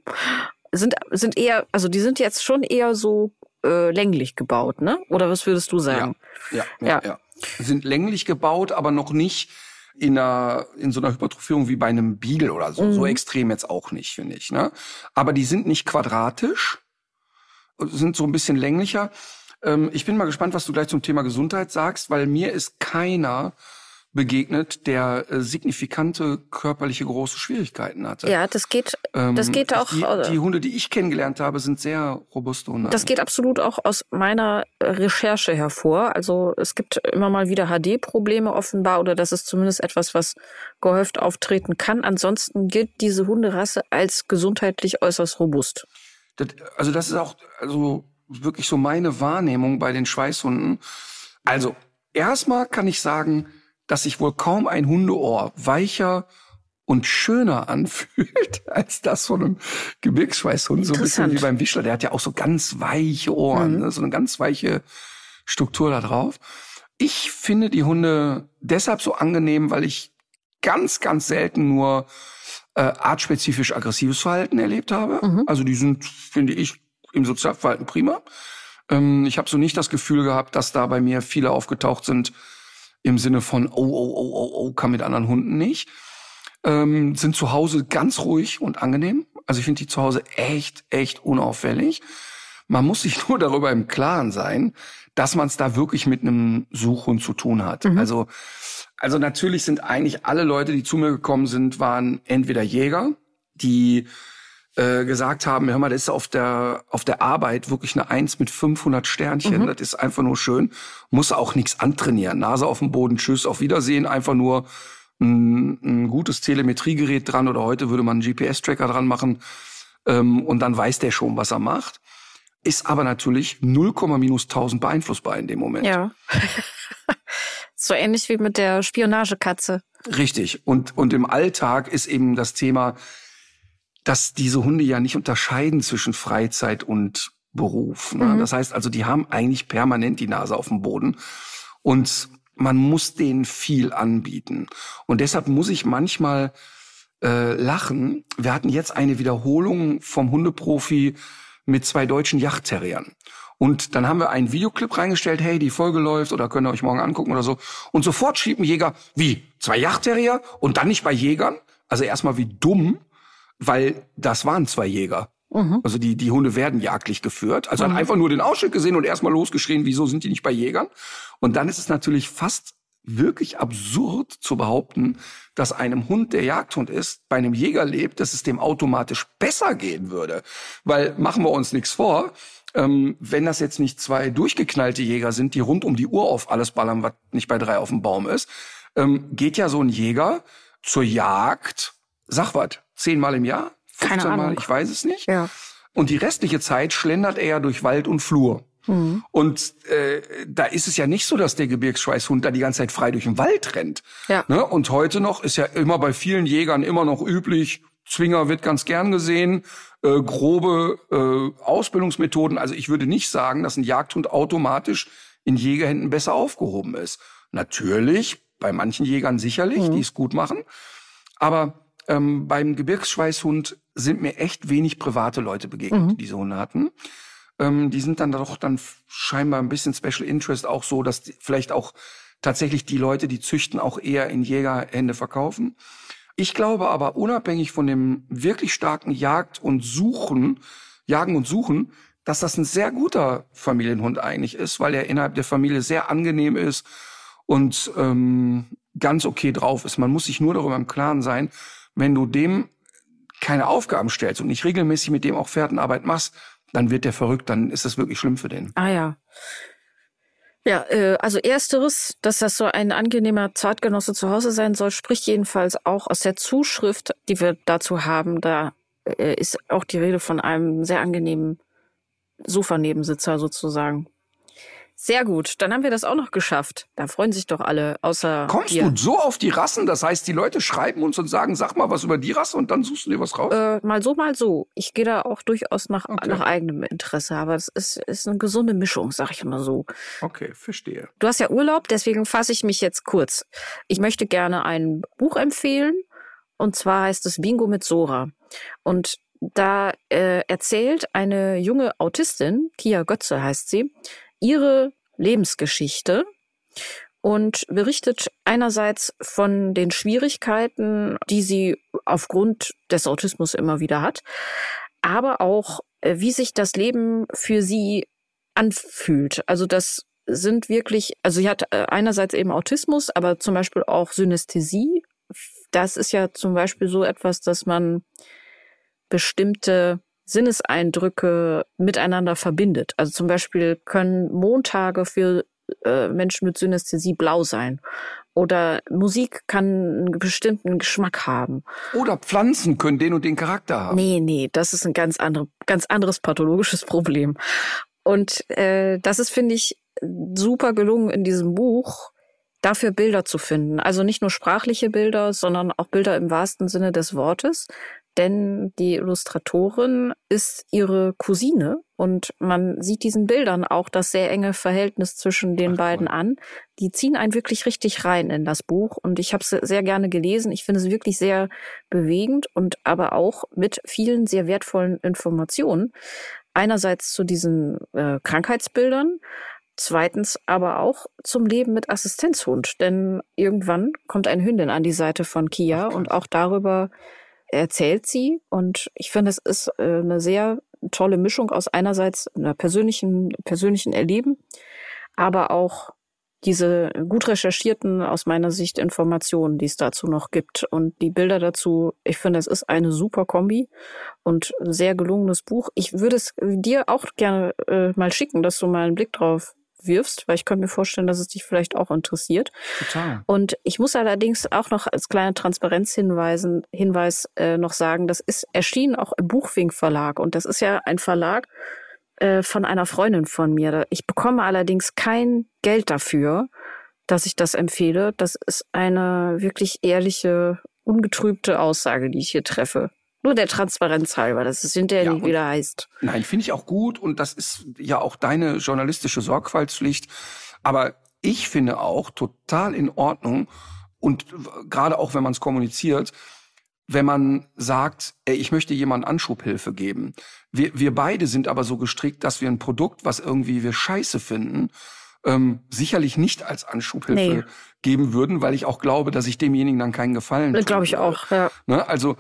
Sind, sind eher, also die sind jetzt schon eher so äh, länglich gebaut, ne? Oder was würdest du sagen? Ja, ja, Ja. ja. Sind länglich gebaut, aber noch nicht in einer, in so einer Hypertrophierung wie bei einem Beagle oder so. Mhm. So extrem jetzt auch nicht, finde ich, ne? Aber die sind nicht quadratisch, sind so ein bisschen länglicher. Ähm, ich bin mal gespannt, was du gleich zum Thema Gesundheit sagst, weil mir ist keiner begegnet, der äh, signifikante körperliche große Schwierigkeiten hatte. Ja, das geht, das Ähm, geht auch. Die, äh, die Hunde, die ich kennengelernt habe, sind sehr robuste Hunde. Das geht absolut auch aus meiner äh, Recherche hervor. Also es gibt immer mal wieder HD-Probleme offenbar oder das ist zumindest etwas, was gehäuft auftreten kann. Ansonsten gilt diese Hunderasse als gesundheitlich äußerst robust. Das, also das ist auch also wirklich so meine Wahrnehmung bei den Schweißhunden. Also erstmal kann ich sagen, dass sich wohl kaum ein Hundeohr weicher und schöner (laughs) anfühlt als das von einem Gebirgsschweißhund. So ein bisschen wie beim Wischler. Der hat ja auch so ganz weiche Ohren, ne? so eine ganz weiche Struktur da drauf. Ich finde die Hunde deshalb so angenehm, weil ich ganz, ganz selten nur äh, artspezifisch aggressives Verhalten erlebt habe. Also die sind, finde ich, im Sozialverhalten prima. Ähm, ich habe so nicht das Gefühl gehabt, dass da bei mir viele aufgetaucht sind im Sinne von, oh, oh, oh, oh, oh, kann mit anderen Hunden nicht. Ähm, sind zu Hause ganz ruhig und angenehm. Also ich finde die zu Hause echt, echt unauffällig. Man muss sich (laughs) nur darüber im Klaren sein, dass man es da wirklich mit einem Suchhund zu tun hat. Also, also natürlich sind eigentlich alle Leute, die zu mir gekommen sind, waren entweder Jäger, die äh, gesagt haben, hör mal, das ist auf der, auf der Arbeit wirklich eine Eins mit 500 Sternchen. Das ist einfach nur schön. Muss auch nichts antrainieren. Nase auf dem Boden, tschüss, auf Wiedersehen. Einfach nur ein, ein gutes Telemetriegerät dran oder heute würde man einen GPS-Tracker dran machen ähm, und dann weiß der schon, was er macht. Ist aber natürlich 0, minus 1000 beeinflussbar in dem Moment. Ja. (laughs) so ähnlich wie mit der Spionagekatze. Richtig. Und, und im Alltag ist eben das Thema, dass diese Hunde ja nicht unterscheiden zwischen Freizeit und Beruf. Ne? Das heißt also, die haben eigentlich permanent die Nase auf dem Boden. Und man muss denen viel anbieten. Und deshalb muss ich manchmal äh, lachen. Wir hatten jetzt eine Wiederholung vom Hundeprofi mit zwei deutschen Yachtterriern. Und dann haben wir einen Videoclip reingestellt, hey, die Folge läuft oder könnt ihr euch morgen angucken oder so. Und sofort schrieb ein Jäger, wie, zwei Yachtterrier und dann nicht bei Jägern? Also erstmal wie dumm, weil das waren zwei Jäger. Also die, die Hunde werden jagdlich geführt. Also hat einfach nur den Ausschnitt gesehen und erstmal losgeschrien, wieso sind die nicht bei Jägern? Und dann ist es natürlich fast wirklich absurd zu behaupten, dass einem Hund, der Jagdhund ist, bei einem Jäger lebt, dass es dem automatisch besser gehen würde. Weil machen wir uns nichts vor, ähm, wenn das jetzt nicht zwei durchgeknallte Jäger sind, die rund um die Uhr auf alles ballern, was nicht bei drei auf dem Baum ist, ähm, geht ja so ein Jäger zur Jagd, sag was, zehnmal im Jahr? Keine 15 Mal, ich weiß es nicht. Ja. Und die restliche Zeit schlendert er ja durch Wald und Flur. Mhm. Und äh, da ist es ja nicht so, dass der Gebirgsschweißhund da die ganze Zeit frei durch den Wald rennt. Ja. Ne? Und heute noch ist ja immer bei vielen Jägern immer noch üblich, Zwinger wird ganz gern gesehen, äh, grobe äh, Ausbildungsmethoden. Also ich würde nicht sagen, dass ein Jagdhund automatisch in Jägerhänden besser aufgehoben ist. Natürlich, bei manchen Jägern sicherlich, mhm. die es gut machen. Aber ähm, beim Gebirgsschweißhund sind mir echt wenig private Leute begegnet, mhm. die diese Hunde hatten ähm, die sind dann doch dann scheinbar ein bisschen Special Interest auch so, dass die, vielleicht auch tatsächlich die Leute, die züchten, auch eher in Jägerhände verkaufen. Ich glaube aber, unabhängig von dem wirklich starken Jagd und Suchen, Jagen und Suchen, dass das ein sehr guter Familienhund eigentlich ist, weil er innerhalb der Familie sehr angenehm ist und ähm, ganz okay drauf ist. Man muss sich nur darüber im Klaren sein, wenn du dem keine Aufgaben stellst und nicht regelmäßig mit dem auch Fährtenarbeit machst, dann wird der verrückt, dann ist das wirklich schlimm für den. Ah ja. Ja, äh, also ersteres, dass das so ein angenehmer Zartgenosse zu Hause sein soll, spricht jedenfalls auch aus der Zuschrift, die wir dazu haben. Da äh, ist auch die Rede von einem sehr angenehmen Sofa-Nebensitzer sozusagen. Sehr gut, dann haben wir das auch noch geschafft. Da freuen sich doch alle, außer Kommst dir. du so auf die Rassen? Das heißt, die Leute schreiben uns und sagen, sag mal was über die Rasse und dann suchst du dir was raus? Äh, mal so, mal so. Ich gehe da auch durchaus nach, okay. nach eigenem Interesse, aber es ist, ist eine gesunde Mischung, sag ich mal so. Okay, verstehe. Du hast ja Urlaub, deswegen fasse ich mich jetzt kurz. Ich möchte gerne ein Buch empfehlen und zwar heißt es Bingo mit Sora. Und da äh, erzählt eine junge Autistin, Kia Götze heißt sie, ihre Lebensgeschichte und berichtet einerseits von den Schwierigkeiten, die sie aufgrund des Autismus immer wieder hat, aber auch, äh, wie sich das Leben für sie anfühlt. Also das sind wirklich, also sie hat äh, einerseits eben Autismus, aber zum Beispiel auch Synästhesie. Das ist ja zum Beispiel so etwas, dass man bestimmte Sinneseindrücke miteinander verbindet. Also zum Beispiel können Montage für äh, Menschen mit Synästhesie blau sein. Oder Musik kann einen bestimmten Geschmack haben. Oder Pflanzen können den und den Charakter haben. Nee, nee, das ist ein ganz, andere, ganz anderes pathologisches Problem. Und äh, das ist, finde ich, super gelungen in diesem Buch, dafür Bilder zu finden. Also nicht nur sprachliche Bilder, sondern auch Bilder im wahrsten Sinne des Wortes denn die Illustratorin ist ihre Cousine und man sieht diesen Bildern auch das sehr enge Verhältnis zwischen den Ach, beiden an. Die ziehen einen wirklich richtig rein in das Buch und ich habe es sehr gerne gelesen. Ich finde es wirklich sehr bewegend und aber auch mit vielen sehr wertvollen Informationen. Einerseits zu diesen äh, Krankheitsbildern, Zweitens aber auch zum Leben mit Assistenzhund, denn irgendwann kommt eine Hündin an die Seite von Kia Ach, und auch darüber erzählt sie. Und ich finde, es ist äh, eine sehr tolle Mischung aus einerseits einer persönlichen, persönlichen Erleben, aber auch diese gut recherchierten, aus meiner Sicht, Informationen, die es dazu noch gibt. Und die Bilder dazu, ich finde, es ist eine super Kombi und ein sehr gelungenes Buch. Ich würde es dir auch gerne äh, mal schicken, dass du mal einen Blick drauf wirfst, weil ich könnte mir vorstellen, dass es dich vielleicht auch interessiert. Total. Und ich muss allerdings auch noch als kleiner Transparenzhinweisen, Hinweis äh, noch sagen, das ist erschienen auch im Buchwink Verlag und das ist ja ein Verlag äh, von einer Freundin von mir. Ich bekomme allerdings kein Geld dafür, dass ich das empfehle. Das ist eine wirklich ehrliche, ungetrübte Aussage, die ich hier treffe. Nur der Transparenz halber, dass es hinterher ja, nicht wieder heißt. Nein, finde ich auch gut und das ist ja auch deine journalistische Sorgfaltspflicht. Aber ich finde auch total in Ordnung und gerade auch, wenn man es kommuniziert, wenn man sagt, ey, ich möchte jemand Anschubhilfe geben. Wir, wir beide sind aber so gestrickt, dass wir ein Produkt, was irgendwie wir scheiße finden, ähm, sicherlich nicht als Anschubhilfe nee. geben würden, weil ich auch glaube, dass ich demjenigen dann keinen Gefallen tue. Glaube ich auch, ja. Ne? Also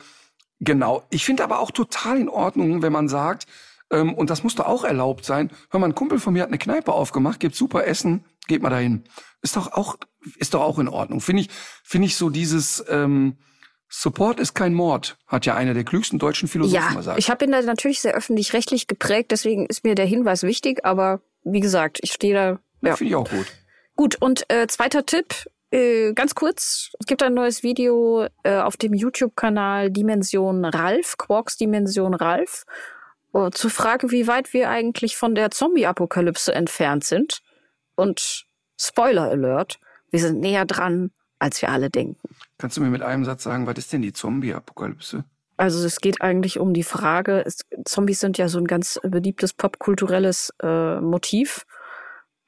Genau. Ich finde aber auch total in Ordnung, wenn man sagt, ähm, und das muss doch auch erlaubt sein, hör mal, ein Kumpel von mir hat eine Kneipe aufgemacht, gibt super Essen, geht mal dahin. Ist doch auch, ist doch auch in Ordnung. Finde ich, finde ich so dieses, ähm, Support ist kein Mord, hat ja einer der klügsten deutschen Philosophen ja, gesagt. Ich habe ihn da natürlich sehr öffentlich-rechtlich geprägt, deswegen ist mir der Hinweis wichtig, aber wie gesagt, ich stehe da. Ja. Finde ich auch gut. Gut, und äh, zweiter Tipp, äh, ganz kurz, es gibt ein neues Video äh, auf dem YouTube-Kanal Dimension Ralf, Quarks Dimension Ralf. Oh, zur Frage, wie weit wir eigentlich von der Zombie-Apokalypse entfernt sind. Und Spoiler Alert, wir sind näher dran, als wir alle denken. Kannst du mir mit einem Satz sagen, was ist denn die Zombie-Apokalypse? Also es geht eigentlich um die Frage, es, Zombies sind ja so ein ganz beliebtes popkulturelles äh, Motiv.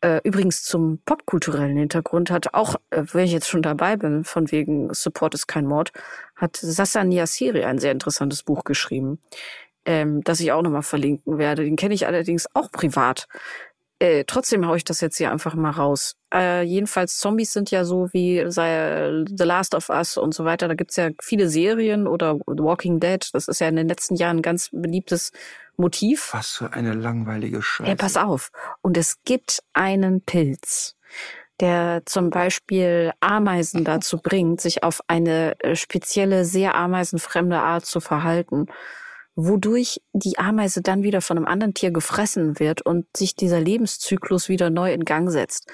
Äh, übrigens zum popkulturellen Hintergrund hat auch, äh, wenn ich jetzt schon dabei bin, von wegen Support ist kein Mord, hat Sasa Niasiri ein sehr interessantes Buch geschrieben, ähm, das ich auch nochmal verlinken werde. Den kenne ich allerdings auch privat. Äh, trotzdem haue ich das jetzt hier einfach mal raus. Äh, jedenfalls, Zombies sind ja so wie The Last of Us und so weiter. Da gibt's ja viele Serien oder The Walking Dead. Das ist ja in den letzten Jahren ein ganz beliebtes Motiv. Was für eine langweilige Scheiße. Ey, pass auf. Und es gibt einen Pilz, der zum Beispiel Ameisen dazu (laughs) bringt, sich auf eine äh, spezielle, sehr ameisenfremde Art zu verhalten wodurch die Ameise dann wieder von einem anderen Tier gefressen wird und sich dieser Lebenszyklus wieder neu in Gang setzt.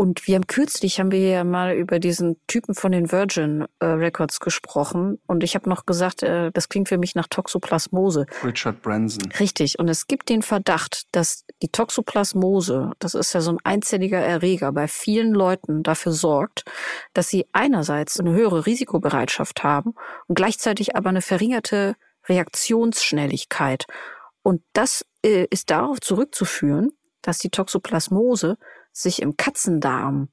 Und wir haben kürzlich haben wir ja mal über diesen Typen von den Virgin äh, Records gesprochen und ich habe noch gesagt, äh, das klingt für mich nach Toxoplasmose. Richard Branson. Richtig. Und es gibt den Verdacht, dass die Toxoplasmose, das ist ja so ein einzelliger Erreger, bei vielen Leuten dafür sorgt, dass sie einerseits eine höhere Risikobereitschaft haben und gleichzeitig aber eine verringerte Reaktionsschnelligkeit. Und das äh, ist darauf zurückzuführen, dass die Toxoplasmose sich im Katzendarm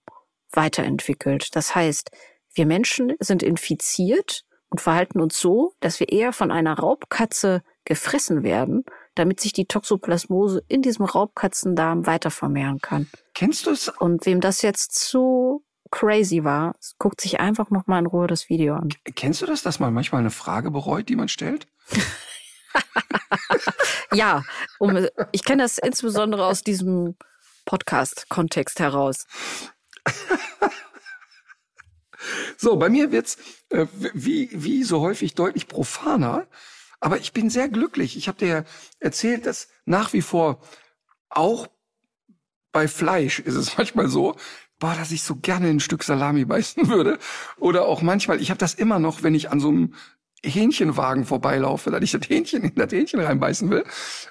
weiterentwickelt. Das heißt, wir Menschen sind infiziert und verhalten uns so, dass wir eher von einer Raubkatze gefressen werden, damit sich die Toxoplasmose in diesem Raubkatzendarm weiter vermehren kann. Kennst du es? Und wem das jetzt zu crazy war, guckt sich einfach noch mal in Ruhe das Video an. Kennst du das, dass man manchmal eine Frage bereut, die man stellt? (laughs) ja, um, ich kenne das insbesondere aus diesem Podcast-Kontext heraus. (laughs) so, bei mir wird's äh, wie, wie so häufig deutlich profaner, aber ich bin sehr glücklich. Ich habe dir erzählt, dass nach wie vor auch bei Fleisch ist es (laughs) manchmal so, boah, dass ich so gerne ein Stück Salami beißen würde. Oder auch manchmal, ich habe das immer noch, wenn ich an so einem Hähnchenwagen vorbeilaufe, dass ich das Hähnchen in das Hähnchen reinbeißen will.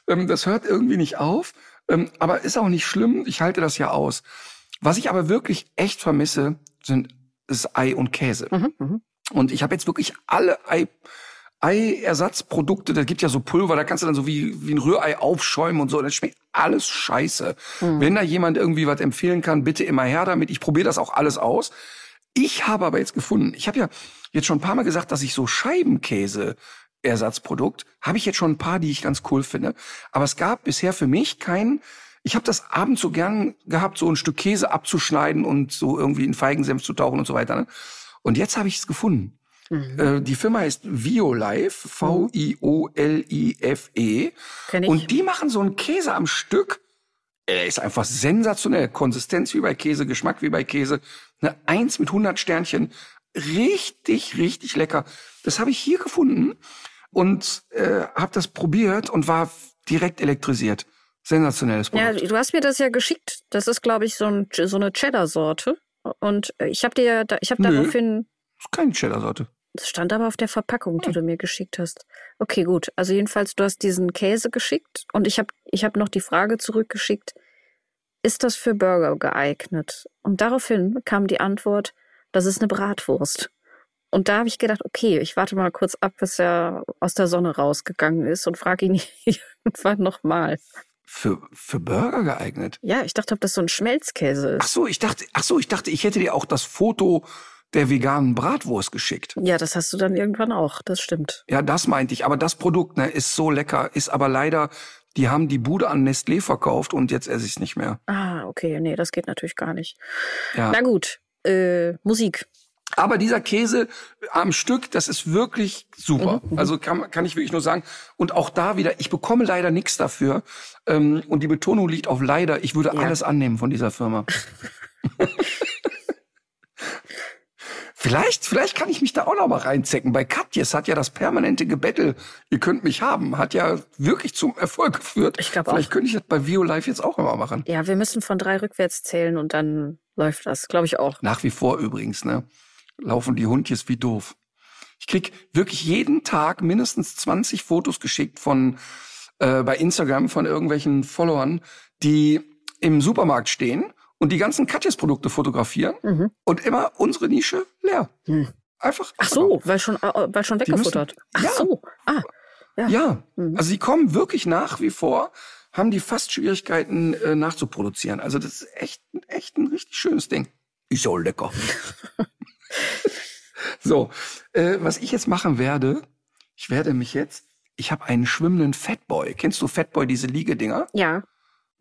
Ähm, das hört irgendwie nicht auf. Ähm, aber ist auch nicht schlimm. Ich halte das ja aus. Was ich aber wirklich echt vermisse, sind ist Ei und Käse. Mhm, mh. Und ich habe jetzt wirklich alle Ei Eiersatzprodukte, da gibt ja so Pulver, da kannst du dann so wie, wie ein Rührei aufschäumen und so. Das schmeckt alles scheiße. Mhm. Wenn da jemand irgendwie was empfehlen kann, bitte immer her damit. Ich probiere das auch alles aus. Ich habe aber jetzt gefunden, ich habe ja jetzt schon ein paar Mal gesagt, dass ich so Scheibenkäse Ersatzprodukt, habe ich jetzt schon ein paar, die ich ganz cool finde. Aber es gab bisher für mich keinen, ich habe das abends so gern gehabt, so ein Stück Käse abzuschneiden und so irgendwie in Feigensenf zu tauchen und so weiter. Ne? Und jetzt habe ich es gefunden. Mhm. Äh, die Firma heißt Violife, V-I-O-L-I-F-E. Und die machen so einen Käse am Stück. Er ist einfach sensationell. Konsistenz wie bei Käse, Geschmack wie bei Käse. Eine Eins mit 100 Sternchen. Richtig, richtig lecker. Das habe ich hier gefunden und äh, habe das probiert und war direkt elektrisiert. Sensationelles Produkt. Ja, du hast mir das ja geschickt. Das ist, glaube ich, so, ein, so eine Cheddar-Sorte. Und ich habe dir, ich habe daraufhin. Das ist keine Cheddar-Sorte. Das stand aber auf der Verpackung, die hm. du mir geschickt hast. Okay, gut. Also jedenfalls, du hast diesen Käse geschickt und ich habe ich hab noch die Frage zurückgeschickt, ist das für Burger geeignet? Und daraufhin kam die Antwort, das ist eine Bratwurst. Und da habe ich gedacht, okay, ich warte mal kurz ab, bis er aus der Sonne rausgegangen ist und frage ihn (laughs) irgendwann nochmal. Für, für Burger geeignet? Ja, ich dachte, ob das so ein Schmelzkäse ist. Ach so, ich dachte, ach so, ich dachte, ich hätte dir auch das Foto der veganen Bratwurst geschickt. Ja, das hast du dann irgendwann auch, das stimmt. Ja, das meinte ich. Aber das Produkt ne, ist so lecker, ist aber leider, die haben die Bude an Nestlé verkauft und jetzt esse ich es nicht mehr. Ah, okay, nee, das geht natürlich gar nicht. Ja. Na gut, äh, Musik. Aber dieser Käse am Stück, das ist wirklich super. Mhm, mhm, also kann, kann ich wirklich nur sagen. Und auch da wieder, ich bekomme leider nichts dafür. Ähm, und die Betonung liegt auf leider. Ich würde ja. alles annehmen von dieser Firma. (laughs) Vielleicht, vielleicht kann ich mich da auch noch mal reinzecken. Bei Katjes hat ja das permanente Gebettel, ihr könnt mich haben, hat ja wirklich zum Erfolg geführt. Ich glaube auch. Vielleicht könnte ich das bei VioLife jetzt auch immer machen. Ja, wir müssen von drei rückwärts zählen und dann läuft das, glaube ich auch. Nach wie vor übrigens, ne? Laufen die Hundjes wie doof. Ich krieg wirklich jeden Tag mindestens 20 Fotos geschickt von äh, bei Instagram von irgendwelchen Followern, die im Supermarkt stehen und die ganzen Katjes-Produkte fotografieren Mhm. und immer unsere Nische leer. Hm. Einfach. Ach so, weil schon, äh, weil schon Die müssen- weggefuttert. Ach Ja. so. Ah. Ja. Ja, Mhm. also sie kommen wirklich nach wie vor, haben die fast Schwierigkeiten äh, nachzuproduzieren. Also das ist echt, echt ein richtig schönes Ding. Ist so lecker. (laughs) so, äh, was ich jetzt machen werde, ich werde mich jetzt, ich habe einen schwimmenden Fatboy. Kennst du Fatboy, diese Liegedinger? Ja.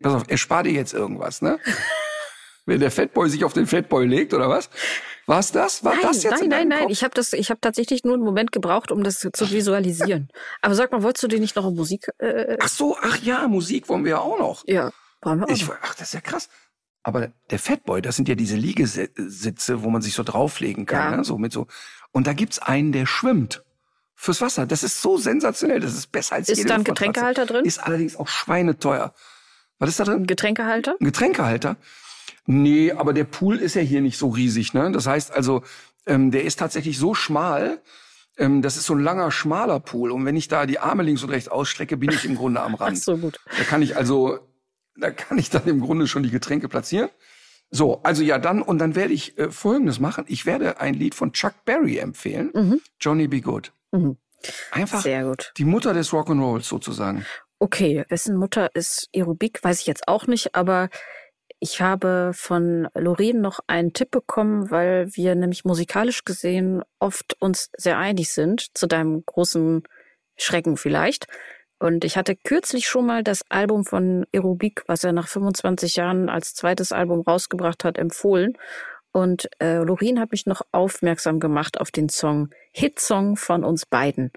Pass auf, erspar dir jetzt irgendwas, ne? (laughs) Wenn der Fatboy sich auf den Fatboy legt, oder was? War's das? War Nein, das jetzt nein, in nein, nein. Kopf? Ich habe das, ich habe tatsächlich nur einen Moment gebraucht, um das zu visualisieren. Aber sag mal, wolltest du dir nicht noch Musik? Äh, Ach so, ach ja, Musik wollen wir ja auch noch. ja, brauchen wir auch. Ich, ach, das ist ja krass. Aber der Fatboy, das sind ja diese Liegesitze, wo man sich so drauflegen kann, Ja. ne? so mit so. Und da gibt's einen, der schwimmt fürs Wasser. Das ist so sensationell. Das ist besser als Ist jede da ein. Getränkehalter drin? Ist allerdings auch schweineteuer. Was ist da drin? Ein Getränkehalter? Ein Getränkehalter? Nee, aber der Pool ist ja hier nicht so riesig, ne? Das heißt also, ähm, der ist tatsächlich so schmal. Ähm, das ist so ein langer, schmaler Pool. Und wenn ich da die Arme links und rechts ausstrecke, bin ich im Grunde am (laughs) Ach Rand. so, gut. Da kann ich also, da kann ich dann im Grunde schon die Getränke platzieren. So, also ja, dann, und dann werde ich äh, Folgendes machen. Ich werde ein Lied von Chuck Berry empfehlen. Mhm. Johnny Be Good. Mhm. Einfach Sehr gut. die Mutter des Rock'n'Rolls sozusagen. Okay, wessen Mutter ist Aerobik, weiß ich jetzt auch nicht, aber ich habe von Lorraine noch einen Tipp bekommen, weil wir nämlich musikalisch gesehen oft uns sehr einig sind, zu deinem großen Schrecken vielleicht. Und ich hatte kürzlich schon mal das Album von Aerobik, was er nach 25 Jahren als zweites Album rausgebracht hat, empfohlen. Und äh, Lorraine hat mich noch aufmerksam gemacht auf den Song Hitsong von uns beiden.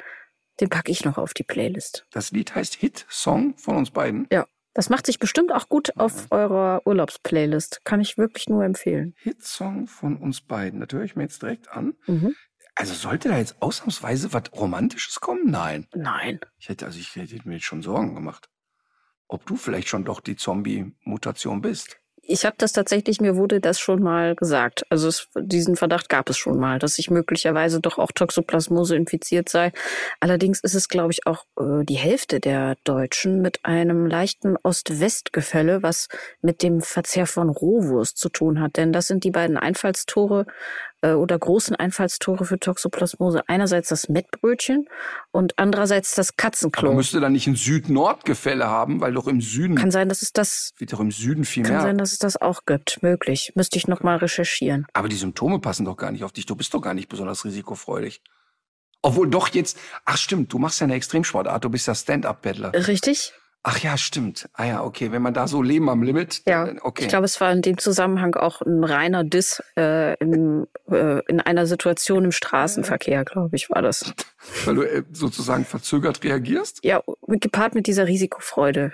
Den packe ich noch auf die Playlist. Das Lied heißt Hit Song von uns beiden. Ja, das macht sich bestimmt auch gut auf eurer Urlaubsplaylist. Kann ich wirklich nur empfehlen. Hit Song von uns beiden. Das höre ich mir jetzt direkt an. Mhm. Also sollte da jetzt ausnahmsweise was Romantisches kommen? Nein. Nein. Ich hätte, also ich hätte mir jetzt schon Sorgen gemacht. Ob du vielleicht schon doch die Zombie-Mutation bist. Ich habe das tatsächlich, mir wurde das schon mal gesagt. Also es, diesen Verdacht gab es schon mal, dass ich möglicherweise doch auch Toxoplasmose infiziert sei. Allerdings ist es, glaube ich, auch äh, die Hälfte der Deutschen mit einem leichten Ost-West-Gefälle, was mit dem Verzehr von Rohwurst zu tun hat. Denn das sind die beiden Einfallstore äh, oder großen Einfallstore für Toxoplasmose. Einerseits das Mettbrötchen und andererseits das Katzenklo. Aber müsste da nicht ein Süd-Nord-Gefälle haben, weil doch im Süden, Kann sein, dass es das wird doch im Süden viel Kann mehr. sein, dass es das auch gibt. Möglich. Müsste ich noch mal recherchieren. Aber die Symptome passen doch gar nicht auf dich. Du bist doch gar nicht besonders risikofreudig. Obwohl doch jetzt, ach stimmt, du machst ja eine Extremsportart, du bist ja Stand-Up-Paddler. Richtig? Ach ja, stimmt. Ah ja, okay, wenn man da so Leben am Limit, Ja. dann, okay. Ich glaube, es war in dem Zusammenhang auch ein reiner Diss äh, im, äh, in einer Situation im Straßenverkehr, glaube ich, war das. (laughs) weil du äh, sozusagen verzögert reagierst. Ja, gepaart mit dieser Risikofreude.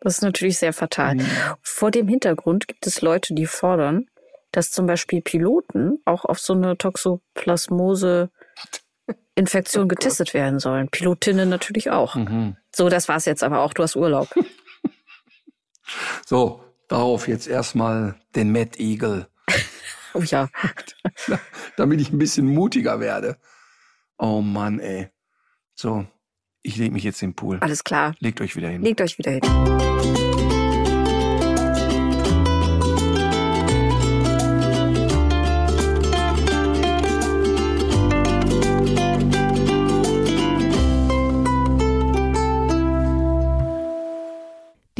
Das ist natürlich sehr fatal. Mhm. Vor dem Hintergrund gibt es Leute, die fordern, dass zum Beispiel Piloten auch auf so eine Toxoplasmose Infektion (laughs) getestet werden sollen. Pilotinnen natürlich auch. Mhm. So, das war's jetzt aber auch. Du hast Urlaub. (laughs) So, darauf jetzt erstmal den Mad (laughs) Eagle, Oh ja. (laughs) damit ich ein bisschen mutiger werde. Oh Mann, ey. So, ich leg mich jetzt in den Pool. Alles klar. Legt euch wieder hin. Legt euch wieder hin.